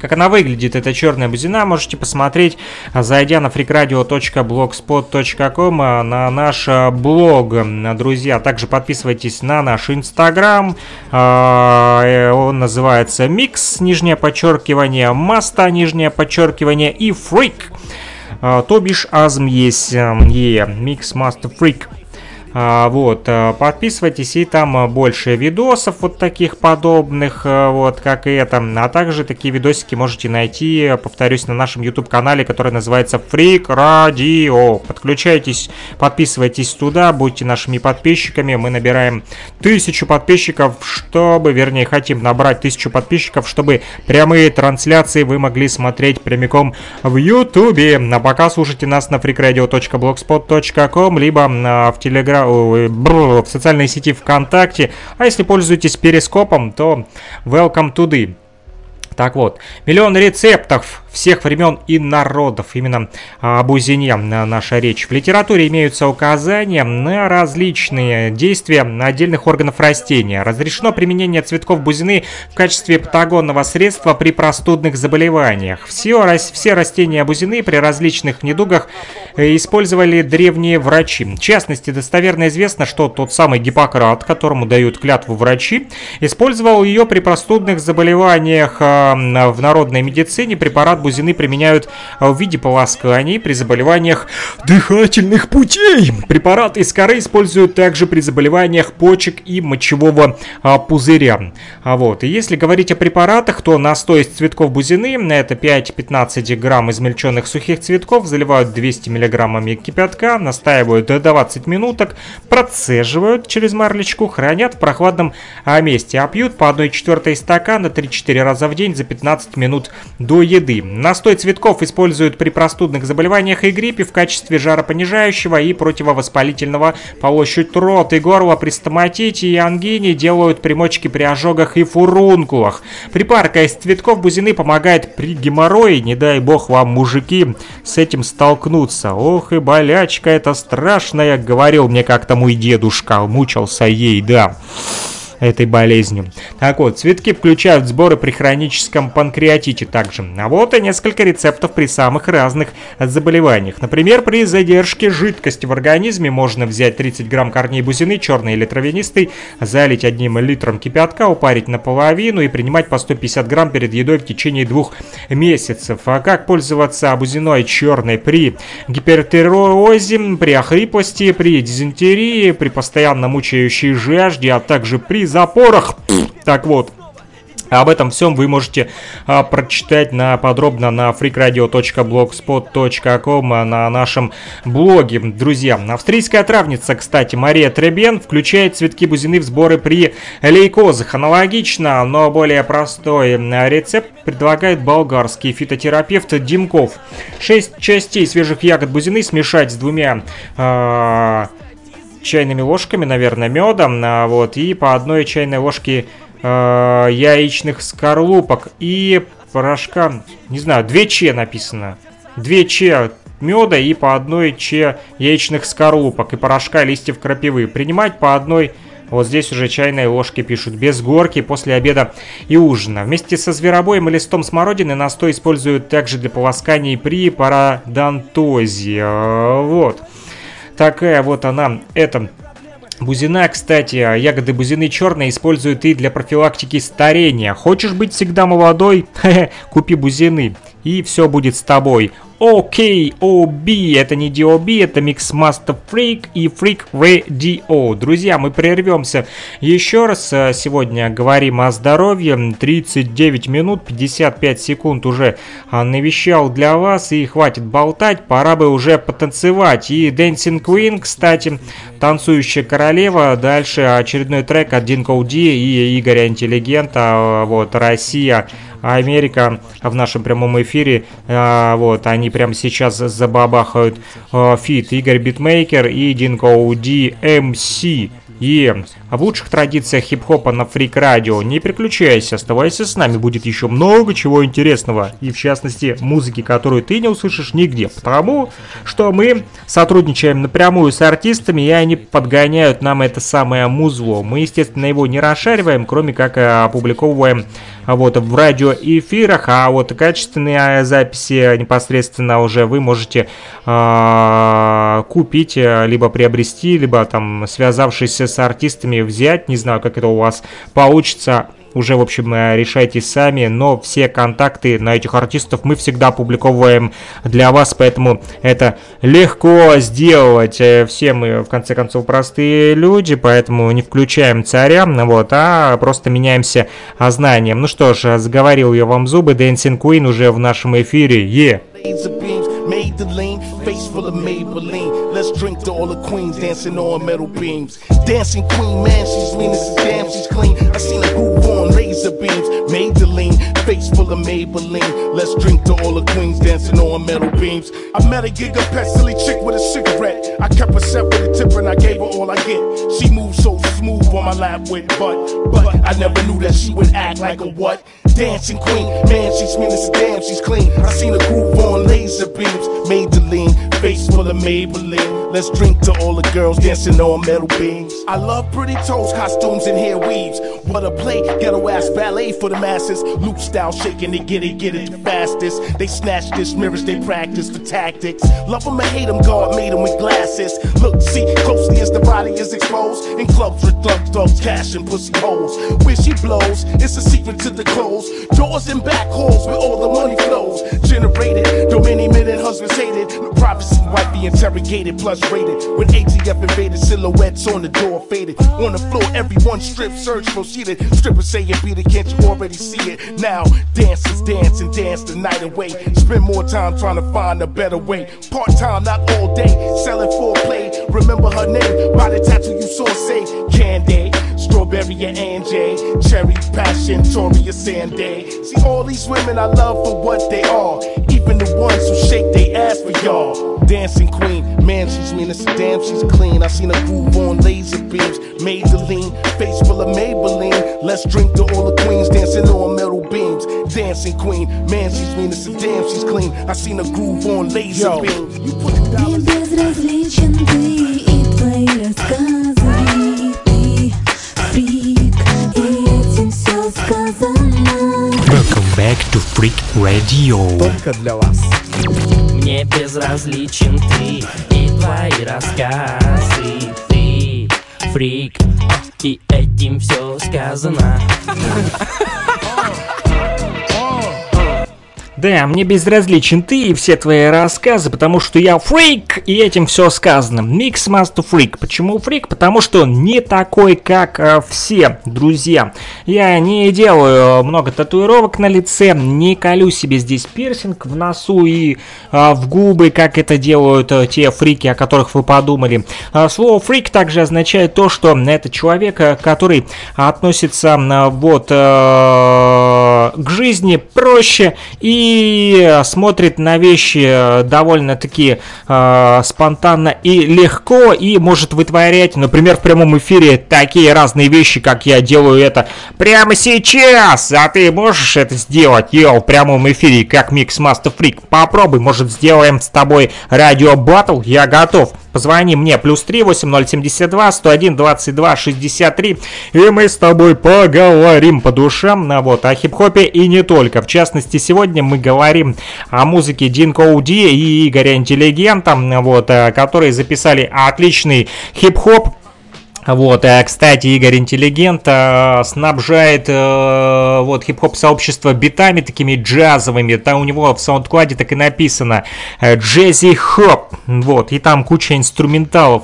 Как она выглядит, эта черная бузина, можете посмотреть, зайдя на freakradio.blogspot.com э, на наш э, блог. Друзья, также подписывайтесь на наш инстаграм. Э, он называется Микс, нижнее подчеркивание, Маста, нижнее подчеркивание и Freak. То бишь азм есть, Микс Master Freak. А, вот, э, подписывайтесь, и там э, больше видосов вот таких подобных, э, вот, как и это. А также такие видосики можете найти, повторюсь, на нашем YouTube-канале, который называется Freak Radio. Подключайтесь, подписывайтесь туда, будьте нашими подписчиками. Мы набираем тысячу подписчиков, чтобы, вернее, хотим набрать тысячу подписчиков, чтобы прямые трансляции вы могли смотреть прямиком в YouTube. А пока слушайте нас на freakradio.blogspot.com, либо в Telegram в социальной сети ВКонтакте. А если пользуетесь перископом, то welcome to the так вот, миллион рецептов всех времен и народов. Именно об узине наша речь. В литературе имеются указания на различные действия отдельных органов растения. Разрешено применение цветков бузины в качестве патагонного средства при простудных заболеваниях. Все, все растения бузины при различных недугах э, использовали древние врачи. В частности, достоверно известно, что тот самый Гиппократ, которому дают клятву врачи, использовал ее при простудных заболеваниях э, в народной медицине. Препарат бузины применяют в виде полосканий при заболеваниях дыхательных путей. Препарат из коры используют также при заболеваниях почек и мочевого а, пузыря. А вот, и если говорить о препаратах, то настой из цветков бузины, это 5-15 грамм измельченных сухих цветков, заливают 200 миллиграммами кипятка, настаивают до 20 минуток, процеживают через марлечку, хранят в прохладном а, месте, а пьют по 1 четвертой стакана 3-4 раза в день за 15 минут до еды. Настой цветков используют при простудных заболеваниях и гриппе в качестве жаропонижающего и противовоспалительного. Полощут рот и горло при стоматите и ангине, делают примочки при ожогах и фурункулах. Припарка из цветков бузины помогает при геморрое, не дай бог вам, мужики, с этим столкнуться. Ох и болячка это страшная, говорил мне как-то мой дедушка, мучился ей, да этой болезнью. Так вот, цветки включают сборы при хроническом панкреатите также. А вот и несколько рецептов при самых разных заболеваниях. Например, при задержке жидкости в организме можно взять 30 грамм корней бузины, черный или травянистый, залить одним литром кипятка, упарить наполовину и принимать по 150 грамм перед едой в течение двух месяцев. А как пользоваться бузиной черной при гипертиреозе, при охриплости, при дизентерии, при постоянно мучающей жажде, а также при запорах. Так вот, об этом всем вы можете а, прочитать на, подробно на freakradio.blogspot.com а, на нашем блоге. Друзья, австрийская травница, кстати, Мария Требен включает цветки бузины в сборы при лейкозах. Аналогично, но более простой рецепт предлагает болгарский фитотерапевт Димков. 6 частей свежих ягод бузины смешать с двумя... А, чайными ложками, наверное, медом, а, вот, и по одной чайной ложке э, яичных скорлупок и порошка, не знаю, 2 че написано. 2 че меда и по одной че яичных скорлупок и порошка листьев крапивы. Принимать по одной Вот здесь уже чайные ложки пишут. Без горки после обеда и ужина. Вместе со зверобоем и листом смородины настой используют также для полосканий при парадонтозе. Вот. Такая вот она, это Бузина, кстати, ягоды бузины черные используют и для профилактики старения. Хочешь быть всегда молодой? Купи бузины, и все будет с тобой. Окей, OB, это не DOB, это Mix Master Freak и Freak Radio. Друзья, мы прервемся еще раз. Э, сегодня говорим о здоровье. 39 минут 55 секунд уже а, навещал для вас. И хватит болтать, пора бы уже потанцевать. И Dancing Queen, кстати, танцующая королева. Дальше очередной трек от Динко Уди и Игоря Интеллигента. Вот, Россия Америка в нашем прямом эфире, а, вот, они прямо сейчас забабахают а, feat Игорь Битмейкер и Динко Уди MC. И в лучших традициях хип-хопа на Freak Radio. Не переключайся, оставайся с нами, будет еще много чего интересного. И в частности, музыки, которую ты не услышишь нигде. Потому что мы сотрудничаем напрямую с артистами, и они подгоняют нам это самое музло. Мы, естественно, его не расшариваем, кроме как э, опубликовываем вот в радиоэфирах, а вот качественные записи непосредственно уже вы можете э, купить, либо приобрести, либо там связавшись с артистами взять, не знаю, как это у вас получится, уже, в общем, э, решайте сами, но все контакты на этих артистов мы всегда опубликовываем для вас, поэтому это легко сделать. Э, все мы, в конце концов, простые люди, поэтому не включаем царя, вот, а просто меняемся знанием. Ну что ж, заговорил я вам зубы, Dancing Queen уже в нашем эфире, е! Yeah. Face full of Maybelline. Let's drink to all the queens dancing on metal beams. Dancing queen, man, she's mean as a damn, she's clean. I seen a groove on laser beams. Maybelline, face full of Maybelline. Let's drink to all the queens dancing on metal beams. I met a giga pet silly chick with a cigarette. I kept her set with a tip and I gave her all I get. She moved so smooth on my lap with butt, but I never knew that she would act like a what? Dancing queen, man, she's mean as a damn, she's clean. I seen her groove on laser beams. Maybelline, face full of Maybelline. Let's drink to all the girls dancing on metal beams. I love pretty toes, costumes, and hair weaves. What a play, ghetto ass ballet for the masses. Loop style shaking, they get it, get it the fastest. They snatch this mirrors, they practice for tactics. Love them or hate them, God made them with glasses. Look, see closely as the body is exposed. In clubs with thugs, thugs, cash and pussy holes. Where she blows, it's a secret to the clothes. Doors and back halls where all the money flows. Generated, though many minute husbands hated. Prophecy might be interrogated, plus rated. When ATF invaded, silhouettes on the door faded. On the floor, everyone stripped, search proceeded. Strippers saying, Peter, can't you already see it? Now, dancers dance and dance the night away. Spend more time trying to find a better way. Part time, not all day, selling for play. Remember her name by the tattoo you saw say, Candy. Strawberry and Anjay, Cherry Passion, Toria Sanday. See all these women I love for what they are, even the ones who shake their ass for y'all. Dancing queen, man, she's mean as a damn, she's clean. I seen her groove on laser beams, Maybelline, face full of Maybelline. Let's drink to all the queens dancing on metal beams. Dancing queen, man, she's mean as a damn, she's clean. I seen her groove on laser Yo. beams. You put the dollars. Welcome back to Freak Radio. Только для вас. Мне безразличен ты и твои рассказы. Ты фрик, и этим все сказано. Да, мне безразличен ты и все твои рассказы, потому что я фрик, и этим все сказано. Микс Master Freak. Почему фрик? Потому что он не такой, как э, все, друзья. Я не делаю много татуировок на лице, не колю себе здесь пирсинг в носу и э, в губы, как это делают э, те фрики, о которых вы подумали. Э, слово фрик также означает то, что это человек, э, который относится э, вот э, к жизни проще и и смотрит на вещи э, довольно-таки э, спонтанно и легко, и может вытворять, например, в прямом эфире такие разные вещи, как я делаю это прямо сейчас, а ты можешь это сделать, йоу, в прямом эфире, как Mix Master Freak. Попробуй, может сделаем с тобой радио батл, я готов. Позвони мне, плюс 3 8072 101 22 63, и мы с тобой поговорим по душам, а вот, о хип-хопе и не только. В частности, сегодня мы говорим о музыке Динко Уди и Игоря Интеллигента, вот, э, которые записали отличный хип-хоп, вот, э, кстати, Игорь Интеллигент э, снабжает вот хип-хоп сообщество битами такими джазовыми. Там у него в саундкладе так и написано Джези Хоп. Вот, и там куча инструменталов.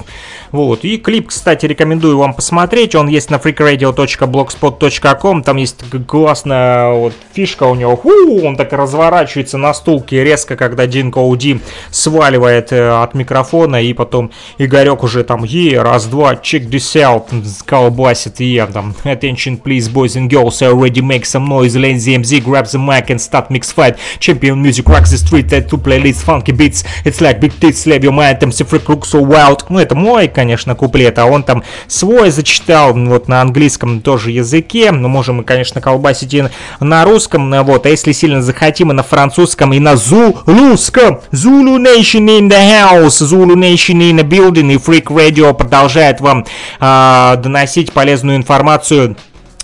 Вот, и клип, кстати, рекомендую вам посмотреть. Он есть на freakradio.blogspot.com. Там есть классная вот фишка у него. Фу, он так разворачивается на стулке резко, когда Дин Коуди сваливает э, от микрофона, и потом Игорек уже там, е, раз-два, check this out, колбасит, и там, attention please, boys and girls, I already make some noise, Lazy MZ, grab the mic and start mix fight, champion music rocks the street, that two playlists, funky beats, it's like big tits, slap your mind, там, freak look so wild, ну, это мой, конечно, куплет, а он там свой зачитал, вот, на английском тоже языке, ну, можем конечно, колбасить и на русском, вот, а если сильно захотим, и на французском, и на зулуском, Zulu Nation in the house, Zulu Nation in the building, и Freak Radio продолжает вам э, доносить полезную информацию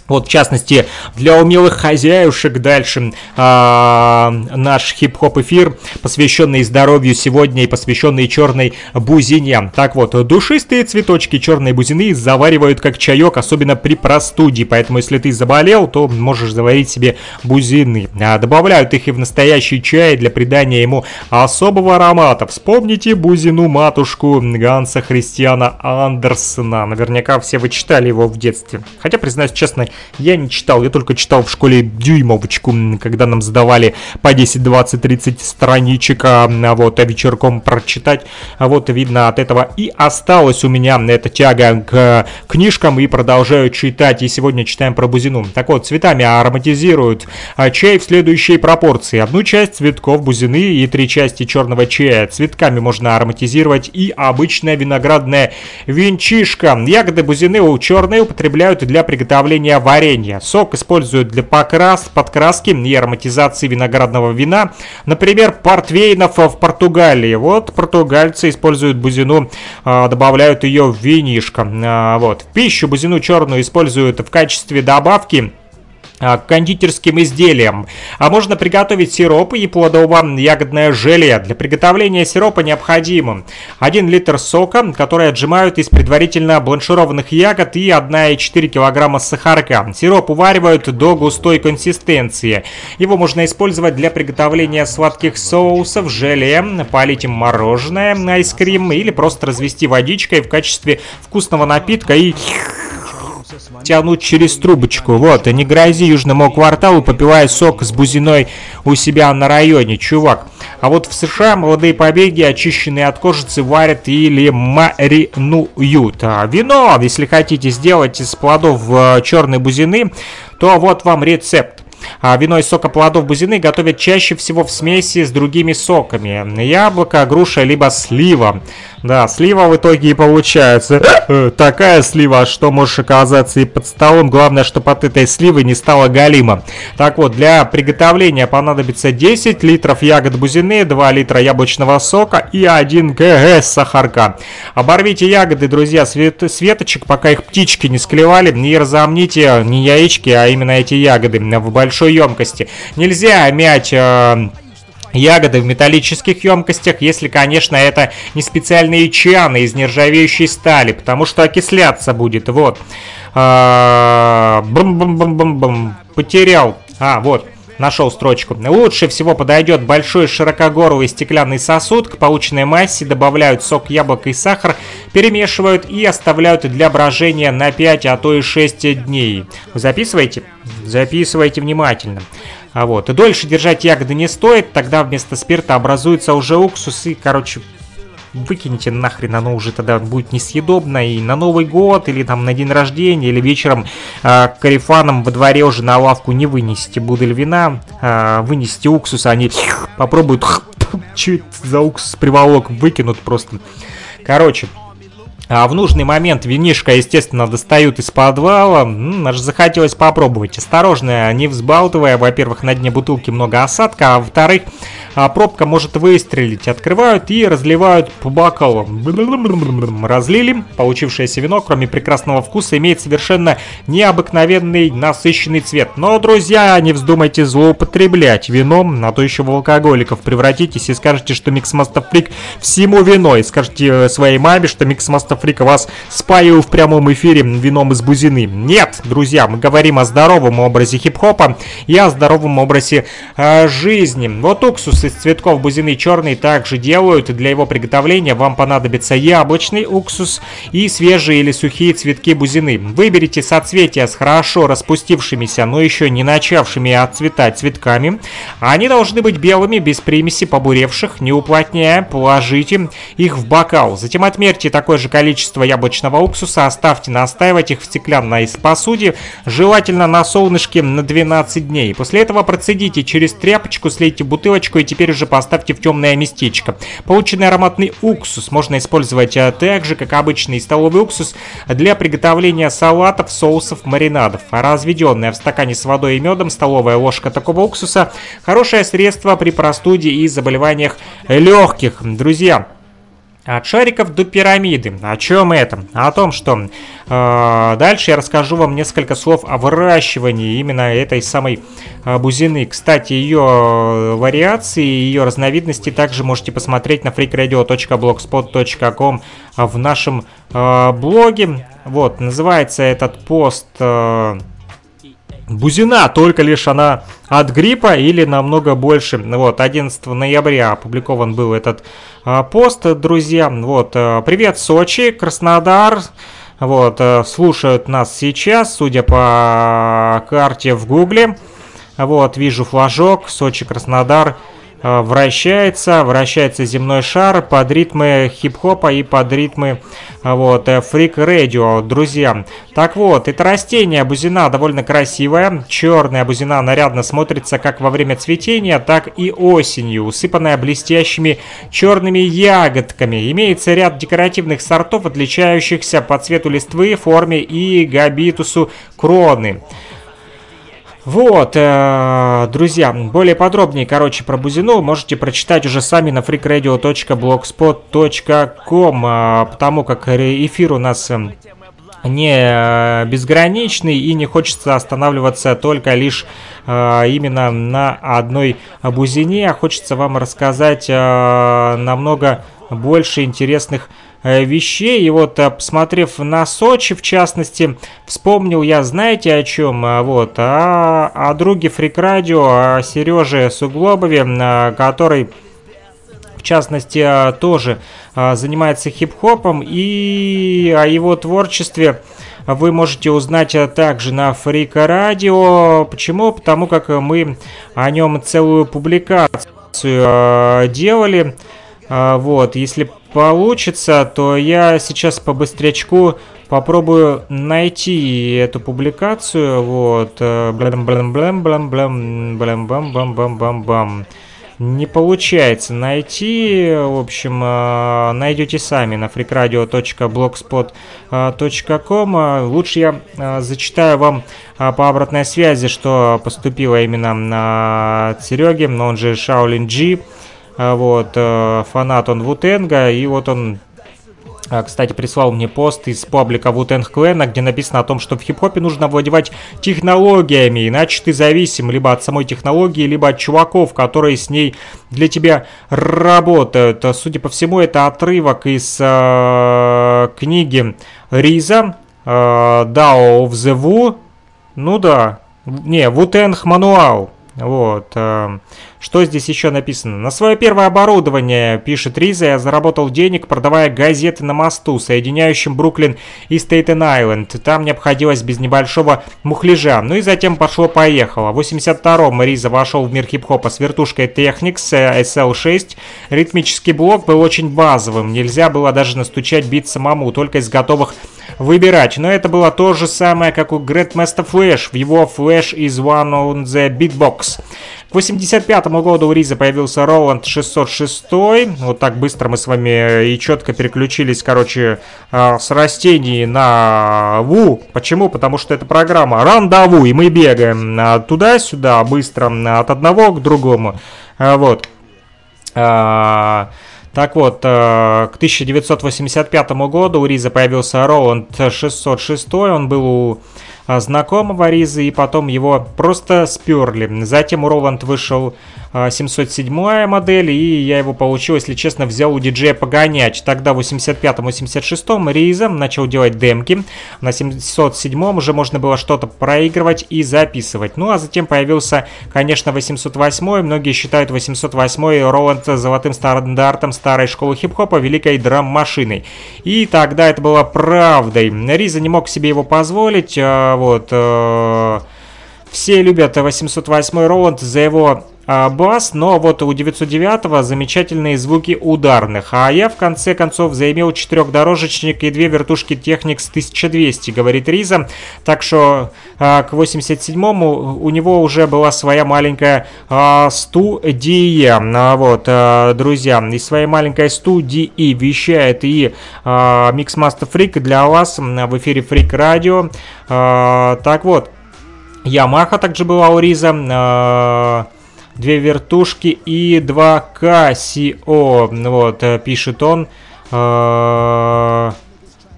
вот, в частности, для умелых хозяюшек дальше э, наш хип-хоп эфир, посвященный здоровью сегодня и посвященный черной бузине. Так вот, душистые цветочки черной бузины заваривают как чаек, особенно при простуде. Поэтому, если ты заболел, то можешь заварить себе бузины. А добавляют их и в настоящий чай для придания ему особого аромата. Вспомните бузину матушку Ганса Христиана Андерсона. Наверняка все вы читали его в детстве. Хотя, признаюсь честно, я не читал, я только читал в школе дюймовочку, когда нам задавали по 10, 20, 30 страничек, а вот, а вечерком прочитать. А вот, видно, от этого и осталась у меня эта тяга к книжкам и продолжаю читать. И сегодня читаем про бузину. Так вот, цветами ароматизируют а, чай в следующей пропорции. Одну часть цветков бузины и три части черного чая. Цветками можно ароматизировать и обычная виноградная венчишка. Ягоды бузины у черной употребляют для приготовления варенья. Сок используют для покрас, подкраски и ароматизации виноградного вина. Например, портвейнов в Португалии. Вот португальцы используют бузину, а, добавляют ее в винишко. А, вот. В пищу бузину черную используют в качестве добавки кондитерским изделиям. А можно приготовить сироп и плодово-ягодное желе. Для приготовления сиропа необходимо 1 литр сока, который отжимают из предварительно бланшированных ягод и 1,4 кг сахарка. Сироп уваривают до густой консистенции. Его можно использовать для приготовления сладких соусов, желе, полить им мороженое, айскрим или просто развести водичкой в качестве вкусного напитка и тянуть через трубочку. Вот, и не грози южному кварталу, попивая сок с бузиной у себя на районе, чувак. А вот в США молодые побеги, очищенные от кожицы, варят или маринуют. А вино, если хотите сделать из плодов э, черной бузины, то вот вам рецепт. А вино из сока плодов бузины готовят чаще всего в смеси с другими соками. Яблоко, груша, либо слива. Да, слива в итоге и получается. Э, такая слива, что можешь оказаться и под столом. Главное, что под этой сливой не стало галима. Так вот, для приготовления понадобится 10 литров ягод бузины, 2 литра яблочного сока и 1 кг сахарка. Оборвите ягоды, друзья, свет, светочек, пока их птички не склевали, и разомните не яички, а именно эти ягоды в большой емкости. Нельзя мять... Э, ягоды в металлических емкостях, если, конечно, это не специальные чаны из нержавеющей стали, потому что окисляться будет, вот. А, бум-бум-бум-бум-бум. Потерял. А, вот. Нашел строчку. Лучше всего подойдет большой широкогорлый стеклянный сосуд. К полученной массе добавляют сок яблока и сахар, перемешивают и оставляют для брожения на 5, а то и 6 дней. Вы записываете? Записывайте внимательно. А вот. И дольше держать ягоды не стоит, тогда вместо спирта образуется уже уксус и, короче, выкинете нахрен, оно уже тогда будет несъедобно и на Новый год, или там на день рождения, или вечером э, карифаном во дворе уже на лавку не вынесете бутыль вина, э, вынесите уксус, они попробуют, что это за уксус приволок, выкинут просто. Короче, а в нужный момент винишко, естественно, достают из подвала. М-м, аж захотелось попробовать. Осторожно, не взбалтывая. Во-первых, на дне бутылки много осадка, а во-вторых, а пробка может выстрелить. Открывают и разливают по бокалам. Разлили. Получившееся вино, кроме прекрасного вкуса, имеет совершенно необыкновенный насыщенный цвет. Но, друзья, не вздумайте злоупотреблять вином, а то еще в алкоголиков превратитесь и скажете, что Mix Master Freak всему виной. И скажете э, своей маме, что Mix Master Freak вас спаивал в прямом эфире вином из бузины. Нет, друзья, мы говорим о здоровом образе хип-хопа и о здоровом образе э, жизни. Вот уксус из цветков бузины черный также делают. Для его приготовления вам понадобится яблочный уксус и свежие или сухие цветки бузины. Выберите соцветия с хорошо распустившимися, но еще не начавшими отцветать цветками. Они должны быть белыми, без примеси побуревших, не уплотняя. Положите их в бокал. Затем отмерьте такое же количество яблочного уксуса, оставьте настаивать их в стеклянной посуде, желательно на солнышке на 12 дней. После этого процедите через тряпочку, слейте бутылочку и теперь уже поставьте в темное местечко. Полученный ароматный уксус можно использовать а, так же, как обычный столовый уксус для приготовления салатов, соусов, маринадов. Разведенная в стакане с водой и медом столовая ложка такого уксуса – хорошее средство при простуде и заболеваниях легких. Друзья, от шариков до пирамиды. О чем это? О том, что э, дальше я расскажу вам несколько слов о выращивании именно этой самой э, бузины. Кстати, ее вариации, ее разновидности также можете посмотреть на freakradio.blogspot.com в нашем э, блоге. Вот, называется этот пост... Э, Бузина, только лишь она от гриппа или намного больше. Вот, 11 ноября опубликован был этот а, пост, друзья. Вот, а, привет, Сочи, Краснодар. Вот, а, слушают нас сейчас, судя по карте в Гугле. Вот, вижу флажок, Сочи, Краснодар. Э, вращается, вращается земной шар под ритмы хип-хопа и под ритмы э, вот, фрик э, радио, друзья. Так вот, это растение бузина довольно красивое, черная бузина нарядно смотрится как во время цветения, так и осенью, усыпанная блестящими черными ягодками. Имеется ряд декоративных сортов, отличающихся по цвету листвы, форме и габитусу кроны. Вот, э, друзья, более подробнее, короче, про Бузину можете прочитать уже сами на freakradio.blogspot.com, э, потому как эфир у нас э, не э, безграничный и не хочется останавливаться только лишь э, именно на одной бузине, а хочется вам рассказать э, намного больше интересных вещей. И вот, э, посмотрев на Сочи, в частности, вспомнил я, знаете, о чем? А, вот, о, о друге Фрик Радио, о Сереже Суглобове, э, который, в частности, тоже занимается хип-хопом, и о его творчестве вы можете узнать также на Фрика Радио. Почему? Потому как мы о нем целую публикацию делали. Вот, если получится, то я сейчас по быстрячку попробую найти эту публикацию. Вот. блэм блэм блэм блэм блэм блэм бам бам бам бам бам не получается найти. В общем, найдете сами на freakradio.blogspot.com. Лучше я зачитаю вам по обратной связи, что поступило именно на Сереге, но он же Shaolin G. А, вот, э, фанат он Вутенга, и вот он а, кстати, прислал мне пост из паблика Вутенг Клена, где написано о том, что в хип-хопе нужно владевать технологиями, иначе ты зависим либо от самой технологии, либо от чуваков, которые с ней для тебя работают. Судя по всему, это отрывок из э, книги Риза э, Dao of the Wu. Ну да, не, Вутенг Мануал. Вот. Э, что здесь еще написано? На свое первое оборудование, пишет Риза, я заработал денег, продавая газеты на мосту, соединяющем Бруклин и Стейтен-Айленд. Там не обходилось без небольшого мухляжа. Ну и затем пошло-поехало. В 82-м Риза вошел в мир хип-хопа с вертушкой Technics SL6. Ритмический блок был очень базовым. Нельзя было даже настучать бит самому, только из готовых выбирать. Но это было то же самое, как у Grandmaster Flash в его Flash is One on the Beatbox. К 85 году у Риза появился Roland 606. Вот так быстро мы с вами и четко переключились, короче, а, с растений на ВУ. Почему? Потому что это программа рандову, и мы бегаем а, туда-сюда быстро от одного к другому. А, вот. Так вот, э, к 1985 году у Риза появился Роланд 606, он был у а, знакомого Ризы, и потом его просто сперли. Затем Роланд вышел 707 а, модель, и я его получил, если честно, взял у диджея погонять. Тогда в 85-86 Риза начал делать демки. На 707 уже можно было что-то проигрывать и записывать. Ну а затем появился, конечно, 808. Многие считают 808 Роланд золотым стандартом старой школы хип-хопа, великой драм-машиной. И тогда это было правдой. Риза не мог себе его позволить. А, вот. Э, все любят 808 Роланд за его а, бас, но вот у 909 замечательные звуки ударных. А я в конце концов заимел четырехдорожечник и две вертушки Technics 1200, говорит Риза. Так что а, к 87-му у него уже была своя маленькая а, студия. А, вот, а, друзья, из своей маленькой студии вещает и а, Mixmaster Freak для вас в эфире Freak Radio. А, так вот, Ямаха также была у Риза. Две вертушки и два Кассио. Вот, э, пишет он. Э,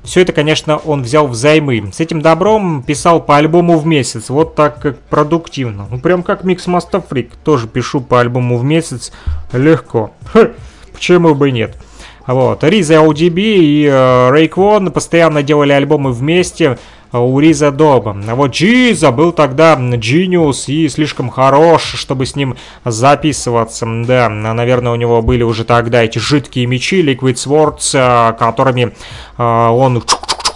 Все это, конечно, он взял взаймы. С этим добром писал по альбому в месяц. Вот так как продуктивно. Ну, прям как Микс Freak. Тоже пишу по альбому в месяц. Легко. Почему бы нет. Вот. Риза ODB и э, Рейквон постоянно делали альбомы вместе. А у Риза Доба. А вот Джиза был тогда Genius и слишком хорош, чтобы с ним записываться. Да, наверное, у него были уже тогда эти жидкие мечи, Liquid Swords, а, которыми он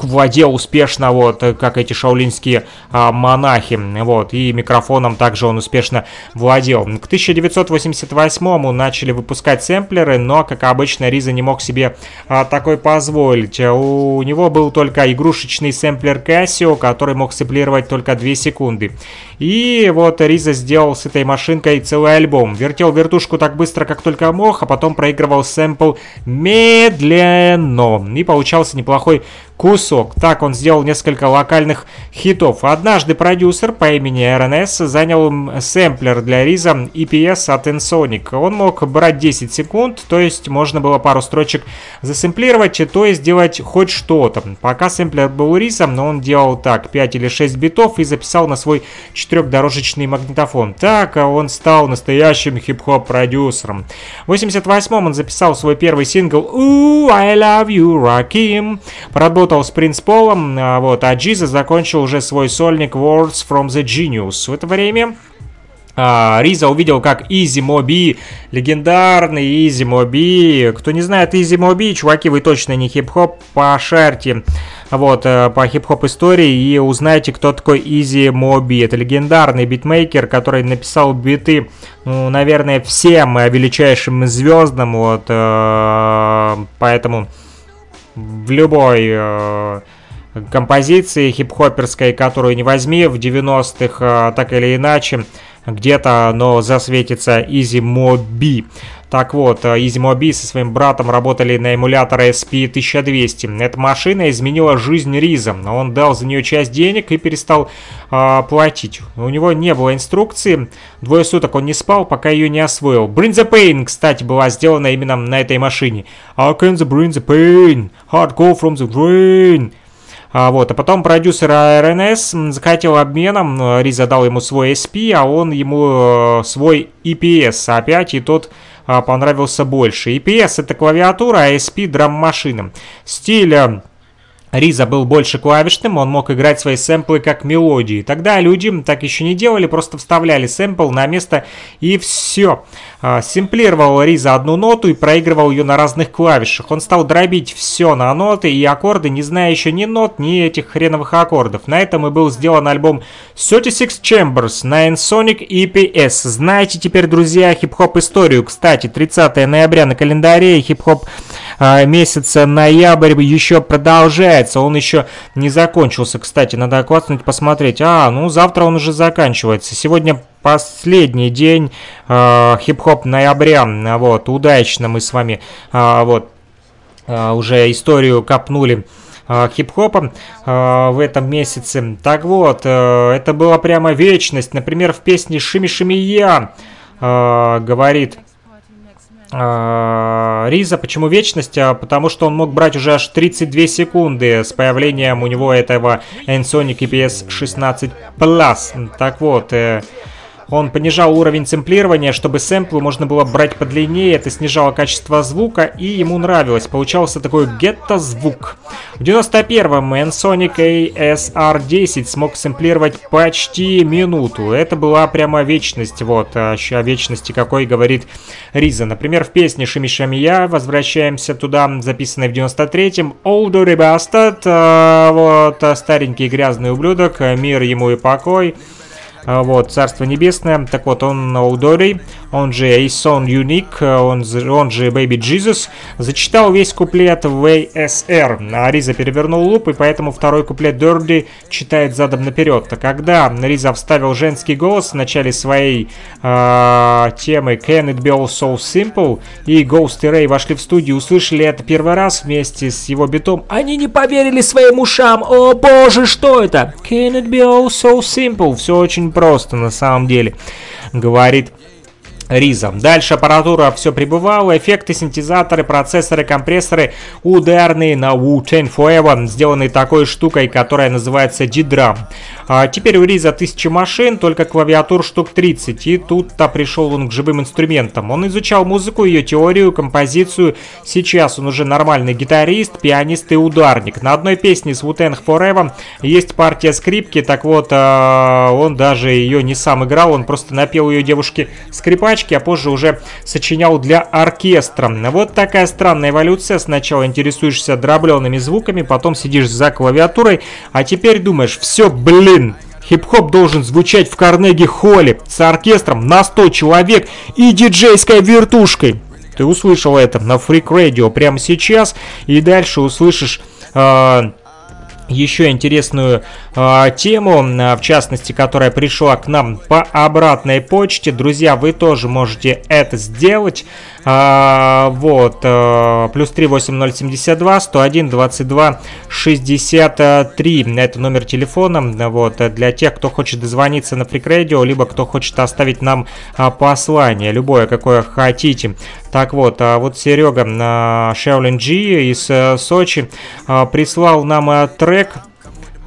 владел успешно, вот, как эти шаулинские а, монахи, вот, и микрофоном также он успешно владел. К 1988 начали выпускать сэмплеры, но, как обычно, Риза не мог себе а, такой позволить. У него был только игрушечный сэмплер Casio, который мог сэмплировать только 2 секунды. И вот Риза сделал с этой машинкой целый альбом. Вертел вертушку так быстро, как только мог, а потом проигрывал сэмпл медленно. И получался неплохой кусок. Так он сделал несколько локальных хитов. Однажды продюсер по имени RNS занял сэмплер для Риза EPS от Ensonic. Он мог брать 10 секунд, то есть можно было пару строчек засэмплировать, то есть делать хоть что-то. Пока сэмплер был Риза, но он делал так, 5 или 6 битов и записал на свой четырехдорожечный магнитофон. Так он стал настоящим хип-хоп продюсером. В 88 он записал свой первый сингл «Ooh, I love you, Rakim». Поработал работал с Принц Полом, а, вот, а GZA закончил уже свой сольник Words from the Genius. В это время а, RZA увидел, как Easy Mo Bee, легендарный Easy Mo Bee. Кто не знает Easy Mo Bee, чуваки, вы точно не хип-хоп, пошарьте вот, э, по хип-хоп истории и узнаете, кто такой Easy Mo Bee. Это легендарный битмейкер, который написал биты, ну, наверное, всем величайшим звездам, вот, э, поэтому в любой э, композиции хип-хоперской, которую не возьми в 90-х, э, так или иначе, где-то оно засветится Easy Mobi. Так вот, EasyMobi со своим братом работали на эмуляторе SP1200. Эта машина изменила жизнь Риза. Он дал за нее часть денег и перестал э, платить. У него не было инструкции. Двое суток он не спал, пока ее не освоил. Bring the Pain, кстати, была сделана именно на этой машине. How can the bring the pain? Hard go from the drain. А, вот, а потом продюсер RNS захотел обменом, Риза дал ему свой SP, а он ему э, свой EPS опять, и тот а, понравился больше. EPS это клавиатура, а SP драм-машина. Стиль э, Риза был больше клавишным, он мог играть свои сэмплы как мелодии. Тогда люди так еще не делали, просто вставляли сэмпл на место и все. А, симплировал Риза одну ноту и проигрывал ее на разных клавишах. Он стал дробить все на ноты и аккорды, не зная еще ни нот, ни этих хреновых аккордов. На этом и был сделан альбом 36 Chambers на Ensonic EPS. Знаете теперь, друзья, хип-хоп историю. Кстати, 30 ноября на календаре хип-хоп месяца ноябрь еще продолжается. Он еще не закончился, кстати, надо класснуть, посмотреть. А, ну завтра он уже заканчивается. Сегодня последний день э, хип-хоп ноября. Вот, удачно мы с вами э, вот э, уже историю копнули хип-хопа э, в этом месяце. Так вот, э, это была прямо вечность. Например, в песне «Шими-шими я» э, говорит Риза. Почему вечность? А, Потому что он мог брать уже аж 32 секунды с появлением у него этого Ensoniq EPS 16 Plus. Так вот, э, он понижал уровень сэмплирования, чтобы сэмплы можно было брать подлиннее, это снижало качество звука, и ему нравилось. Получался такой гетто-звук. В 91-м Ensoniq ASR10 смог сэмплировать почти минуту. Это была прямо вечность, вот, а о вечности какой говорит Риза. Например, в песне «Шими Шамия» возвращаемся туда, записанной в 93-м, «Older Bastard», э, вот, старенький грязный ублюдок, мир ему и покой. А, Вот, Царство Небесное. Так вот, он Аудори, он же Эйсон Юник, он, он же Baby Jesus, зачитал весь куплет в ASR. А Риза перевернул луп, и поэтому второй куплет Дерди читает задом наперед. А когда Риза вставил женский голос в начале своей а, темы Can It Be All So Simple, и Ghost и Ray вошли в студию, услышали это первый раз вместе с его битом, они не поверили своим ушам. О боже, что это? Can it be all so simple? Все очень просто на самом деле, говорит Риза. Дальше аппаратура все прибывала, эффекты, синтезаторы, процессоры, компрессоры ударные на Wu-10 Forever, сделанные такой штукой, которая называется D-Drum. А теперь у Риза 1000 машин, только клавиатур штук 30, и тут-то пришел он к живым инструментам. Он изучал музыку, ее теорию, композицию. Сейчас он уже нормальный гитарист, пианист и ударник. На одной песне с Wu-10 Forever есть партия скрипки, так вот, а, он даже ее не сам играл, он просто напел ее девушке скрипачки, а позже уже сочинял для оркестра. Вот такая странная эволюция. Сначала интересуешься дробленными звуками, потом сидишь за клавиатурой, а теперь думаешь, все, блин, Хип-хоп должен звучать в Карнеги Холле с оркестром на 100 человек и диджейской вертушкой. Ты услышал это на Freak Radio прямо сейчас, и дальше услышишь э, еще интересную э, тему, э, в частности, которая пришла к нам по обратной почте. Друзья, вы тоже можете это сделать. А, вот, э, плюс 38072 101 22 63. Это номер телефона. Вот, э, для тех, кто хочет дозвониться на Radio, либо кто хочет оставить нам а, послание, любое, какое хотите. Так вот, а вот Серега Shaolin G из э, Сочи а, прислал нам э, трек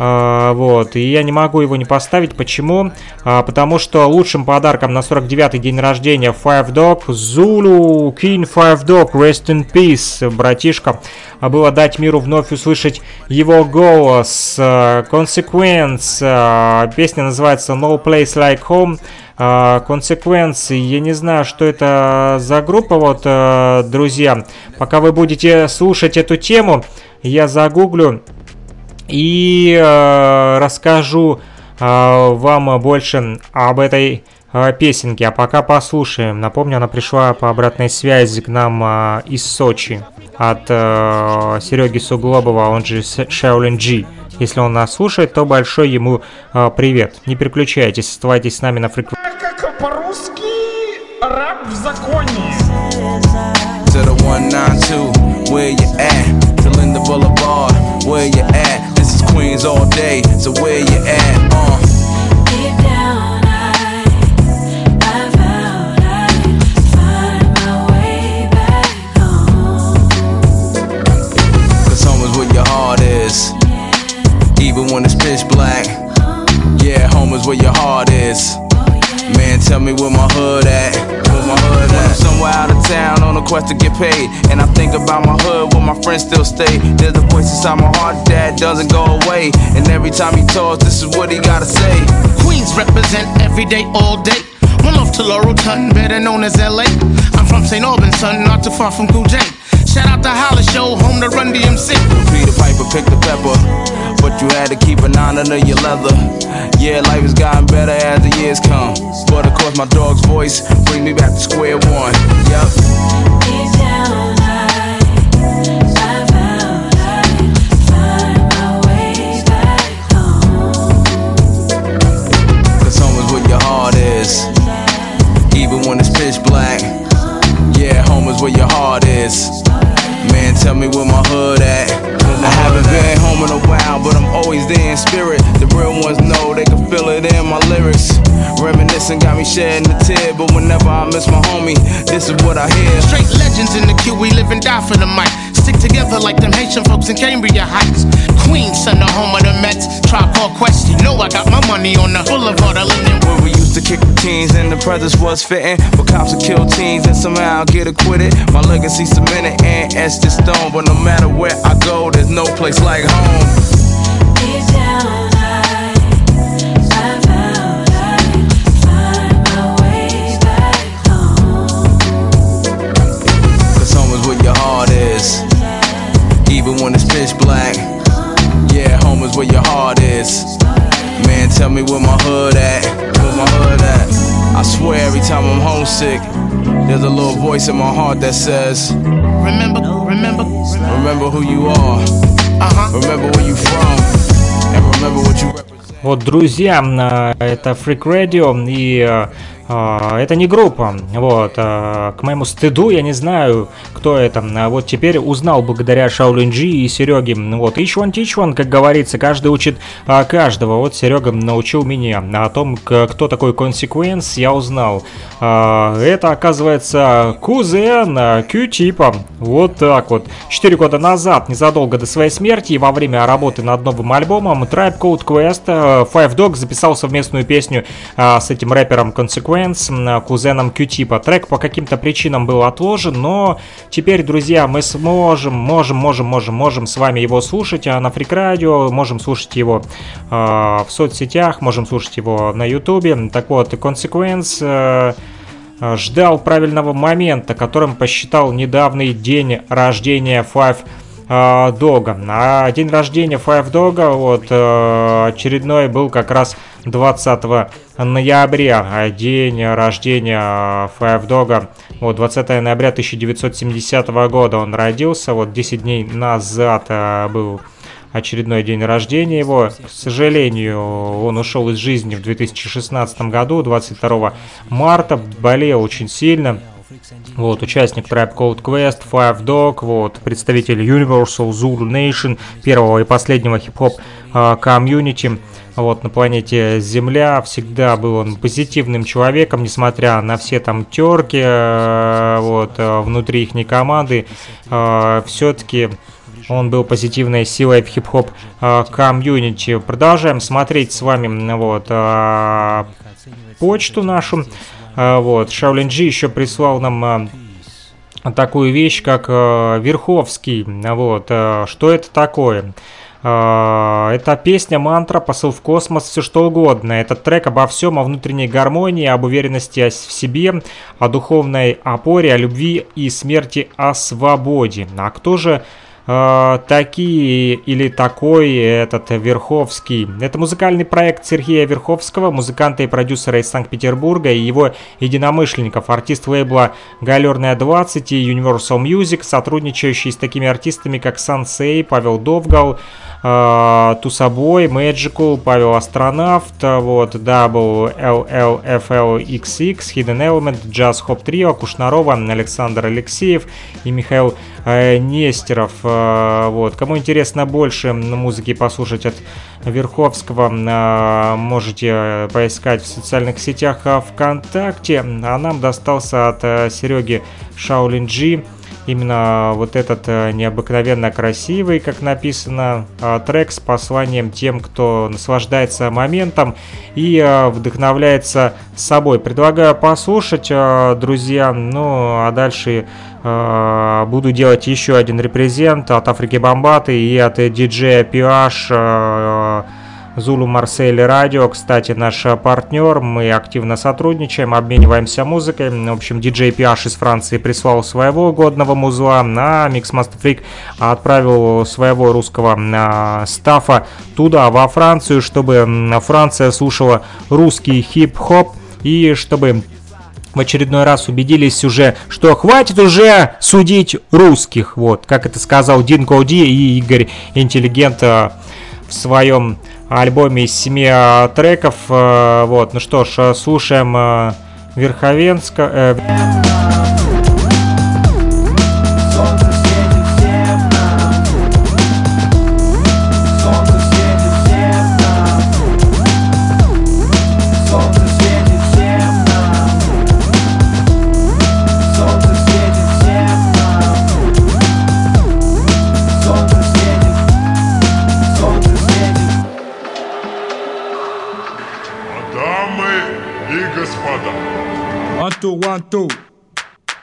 а, вот, и я не могу его не поставить. Почему? А, потому что лучшим подарком на 49-й день рождения Five Dog Zulu King Five Dog Rest in Peace, братишка, а, было дать миру вновь услышать его голос. Consequence, песня называется No Place Like Home. Consequence, я не знаю, что это за группа, вот, а, друзья. Пока вы будете слушать эту тему, я загуглю и э, расскажу э, вам больше об этой э, песенке. А пока послушаем. Напомню, она пришла по обратной связи к нам э, из Сочи от э, Сереги Суглобова, он же Shaolin G. Если он нас слушает, то большой ему э, привет. Не переключайтесь, оставайтесь с нами на фриквенции. friends all day, so where you at? Uh. Even when it's pitch black, yeah, home is where your heart is. Man, tell me where my hood at. When I'm somewhere out of town on a quest to get paid. And I think about my hood where my friends still stay. There's a voice inside my heart that doesn't go away. And every time he talks, this is what he gotta say. Queens represent every day, all day. One love to Laurel Tun, better known as LA. I'm from St. Albans, son, not too far from Cool. Shout out to Hollis Show, home to Run DMC. Peter Piper picked the pepper, but you had to keep an eye under your leather. Yeah, life has gotten better as the years come, but of course my dog's voice brings me back to square one. Yep. Even when it's pitch black. Yeah, home is where your heart is. Man, tell me where my hood at. I haven't been home in a while, but I'm always there in spirit. The real ones know they can feel it in my lyrics. Reminiscing got me shedding a tear, but whenever I miss my homie, this is what I hear. Straight legends in the queue, we live and die for the mic. Stick together like them Haitian folks in Cambria Heights. Queens, son, the home of the Mets. Tribe called Quest. You know I got my money on the boulevard of Linden. Where we used to kick the teens and the presence was fitting. But cops would kill teens and somehow get acquitted. My legacy cemented and etched in stone. But no matter where I go, there's no place like home. Even when it's pitch black. Yeah, home is where your heart is. Man, tell me where my hood at. Where my hood at. I swear every time I'm homesick, there's a little voice in my heart that says, Remember, remember, Remember who you are. Uh-huh. Remember where you from. And remember what you represent. Вот, друзья, э, это Freak Radio, и э, э, это не группа. Вот, э, к моему стыду я не знаю, кто это. А Вот теперь узнал благодаря Шаолин Джи и Сереге. Вот, each one teach one, как говорится, каждый учит а, каждого. Вот Серега научил меня о том, кто такой Consequence, я узнал. А, Это, оказывается, кузен а, Q-типа. Вот так вот. Четыре года назад, незадолго до своей смерти во время работы над новым альбомом, Tribe Code Quest Five Dog записал совместную песню а, с этим рэпером Consequence, а, кузеном Q-типа. Трек по каким-то причинам был отложен, но теперь, друзья, мы сможем, можем, можем, можем, можем с вами его слушать а, на Freak Radio, можем слушать его а, в соцсетях, можем слушать его на YouTube. Так вот, Consequence э, э, ждал правильного момента, которым посчитал недавний день рождения Five э, Dog. А день рождения Five Dog вот, э, очередной был как раз 20 ноября. А день рождения Five Dog вот 20 ноября 1970 года он родился. Вот 10 дней назад э, был очередной день рождения его. К сожалению, он ушел из жизни в 2016 году, 22 марта, болел очень сильно. Вот, участник Tribe Code Quest, Five Dog, вот, представитель Universal Zulu Nation, первого и последнего хип-хоп а, комьюнити. Вот, на планете Земля всегда был он позитивным человеком, несмотря на все там терки, э, вот, э, внутри их команды, все-таки он был позитивной силой в хип-хоп комьюнити. Продолжаем смотреть с вами вот почту нашу. Э, Вот Шаолин Джи еще прислал нам э, такую вещь, как э, Верховский. Вот что это такое? Это песня, мантра, посыл в космос, все что угодно. Это трек обо всем, о внутренней гармонии, об уверенности в себе, о духовной опоре, о любви и смерти, о свободе. А кто же э, такие или такой этот Верховский. Это музыкальный проект Сергея Верховского, музыканта и продюсера из Санкт-Петербурга и его единомышленников, артист лейбла Галерная 20 и Universal Music, сотрудничающий с такими артистами, как Сансей, Павел Довгал, э, Тусабой, Magical, Павел Астронавт, вот, Double LLFLXX, Hidden Element, Jazz Hop Trio, Кушнарова, Александр Алексеев и Михаил э, Нестеров. Э, вот. Кому интересно больше музыки послушать от Верховского, э, можете поискать в социальных сетях э, ВКонтакте. А нам достался от э, Сереги Шаолинджи именно вот этот э, необыкновенно красивый, как написано, э, трек с посланием тем, кто наслаждается моментом и э, вдохновляется собой. Предлагаю послушать, друзья, ну а дальше буду делать еще один репрезент от Африки Бомбаты и от диджея PH Зулу Марсель Радио, кстати, наш э, партнер, мы активно сотрудничаем, обмениваемся музыкой. В общем, диджей PH из Франции прислал своего годного музла, на Mix Master Freak отправил своего русского э, стафа туда, во Францию, чтобы Франция слушала русский хип-хоп и чтобы в очередной раз убедились уже, что хватит уже судить русских. Вот, как это сказал Дин Коуди и Игорь Интеллигент э, в своем альбоме из семи э, треков. Э, Вот, ну что ж, э, слушаем э, Верховенска. One, two.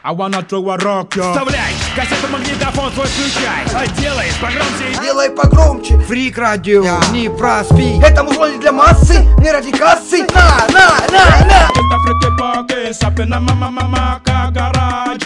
I wanna throw a rock, yo. Вставляй, кассету магнитофон свой включай. А Делай погромче Делай погромче. Фрик радио, не проспи. Это музло не для массы, не ради кассы. На, на, на, на. Это фрики поки, сапина мама мама гараж.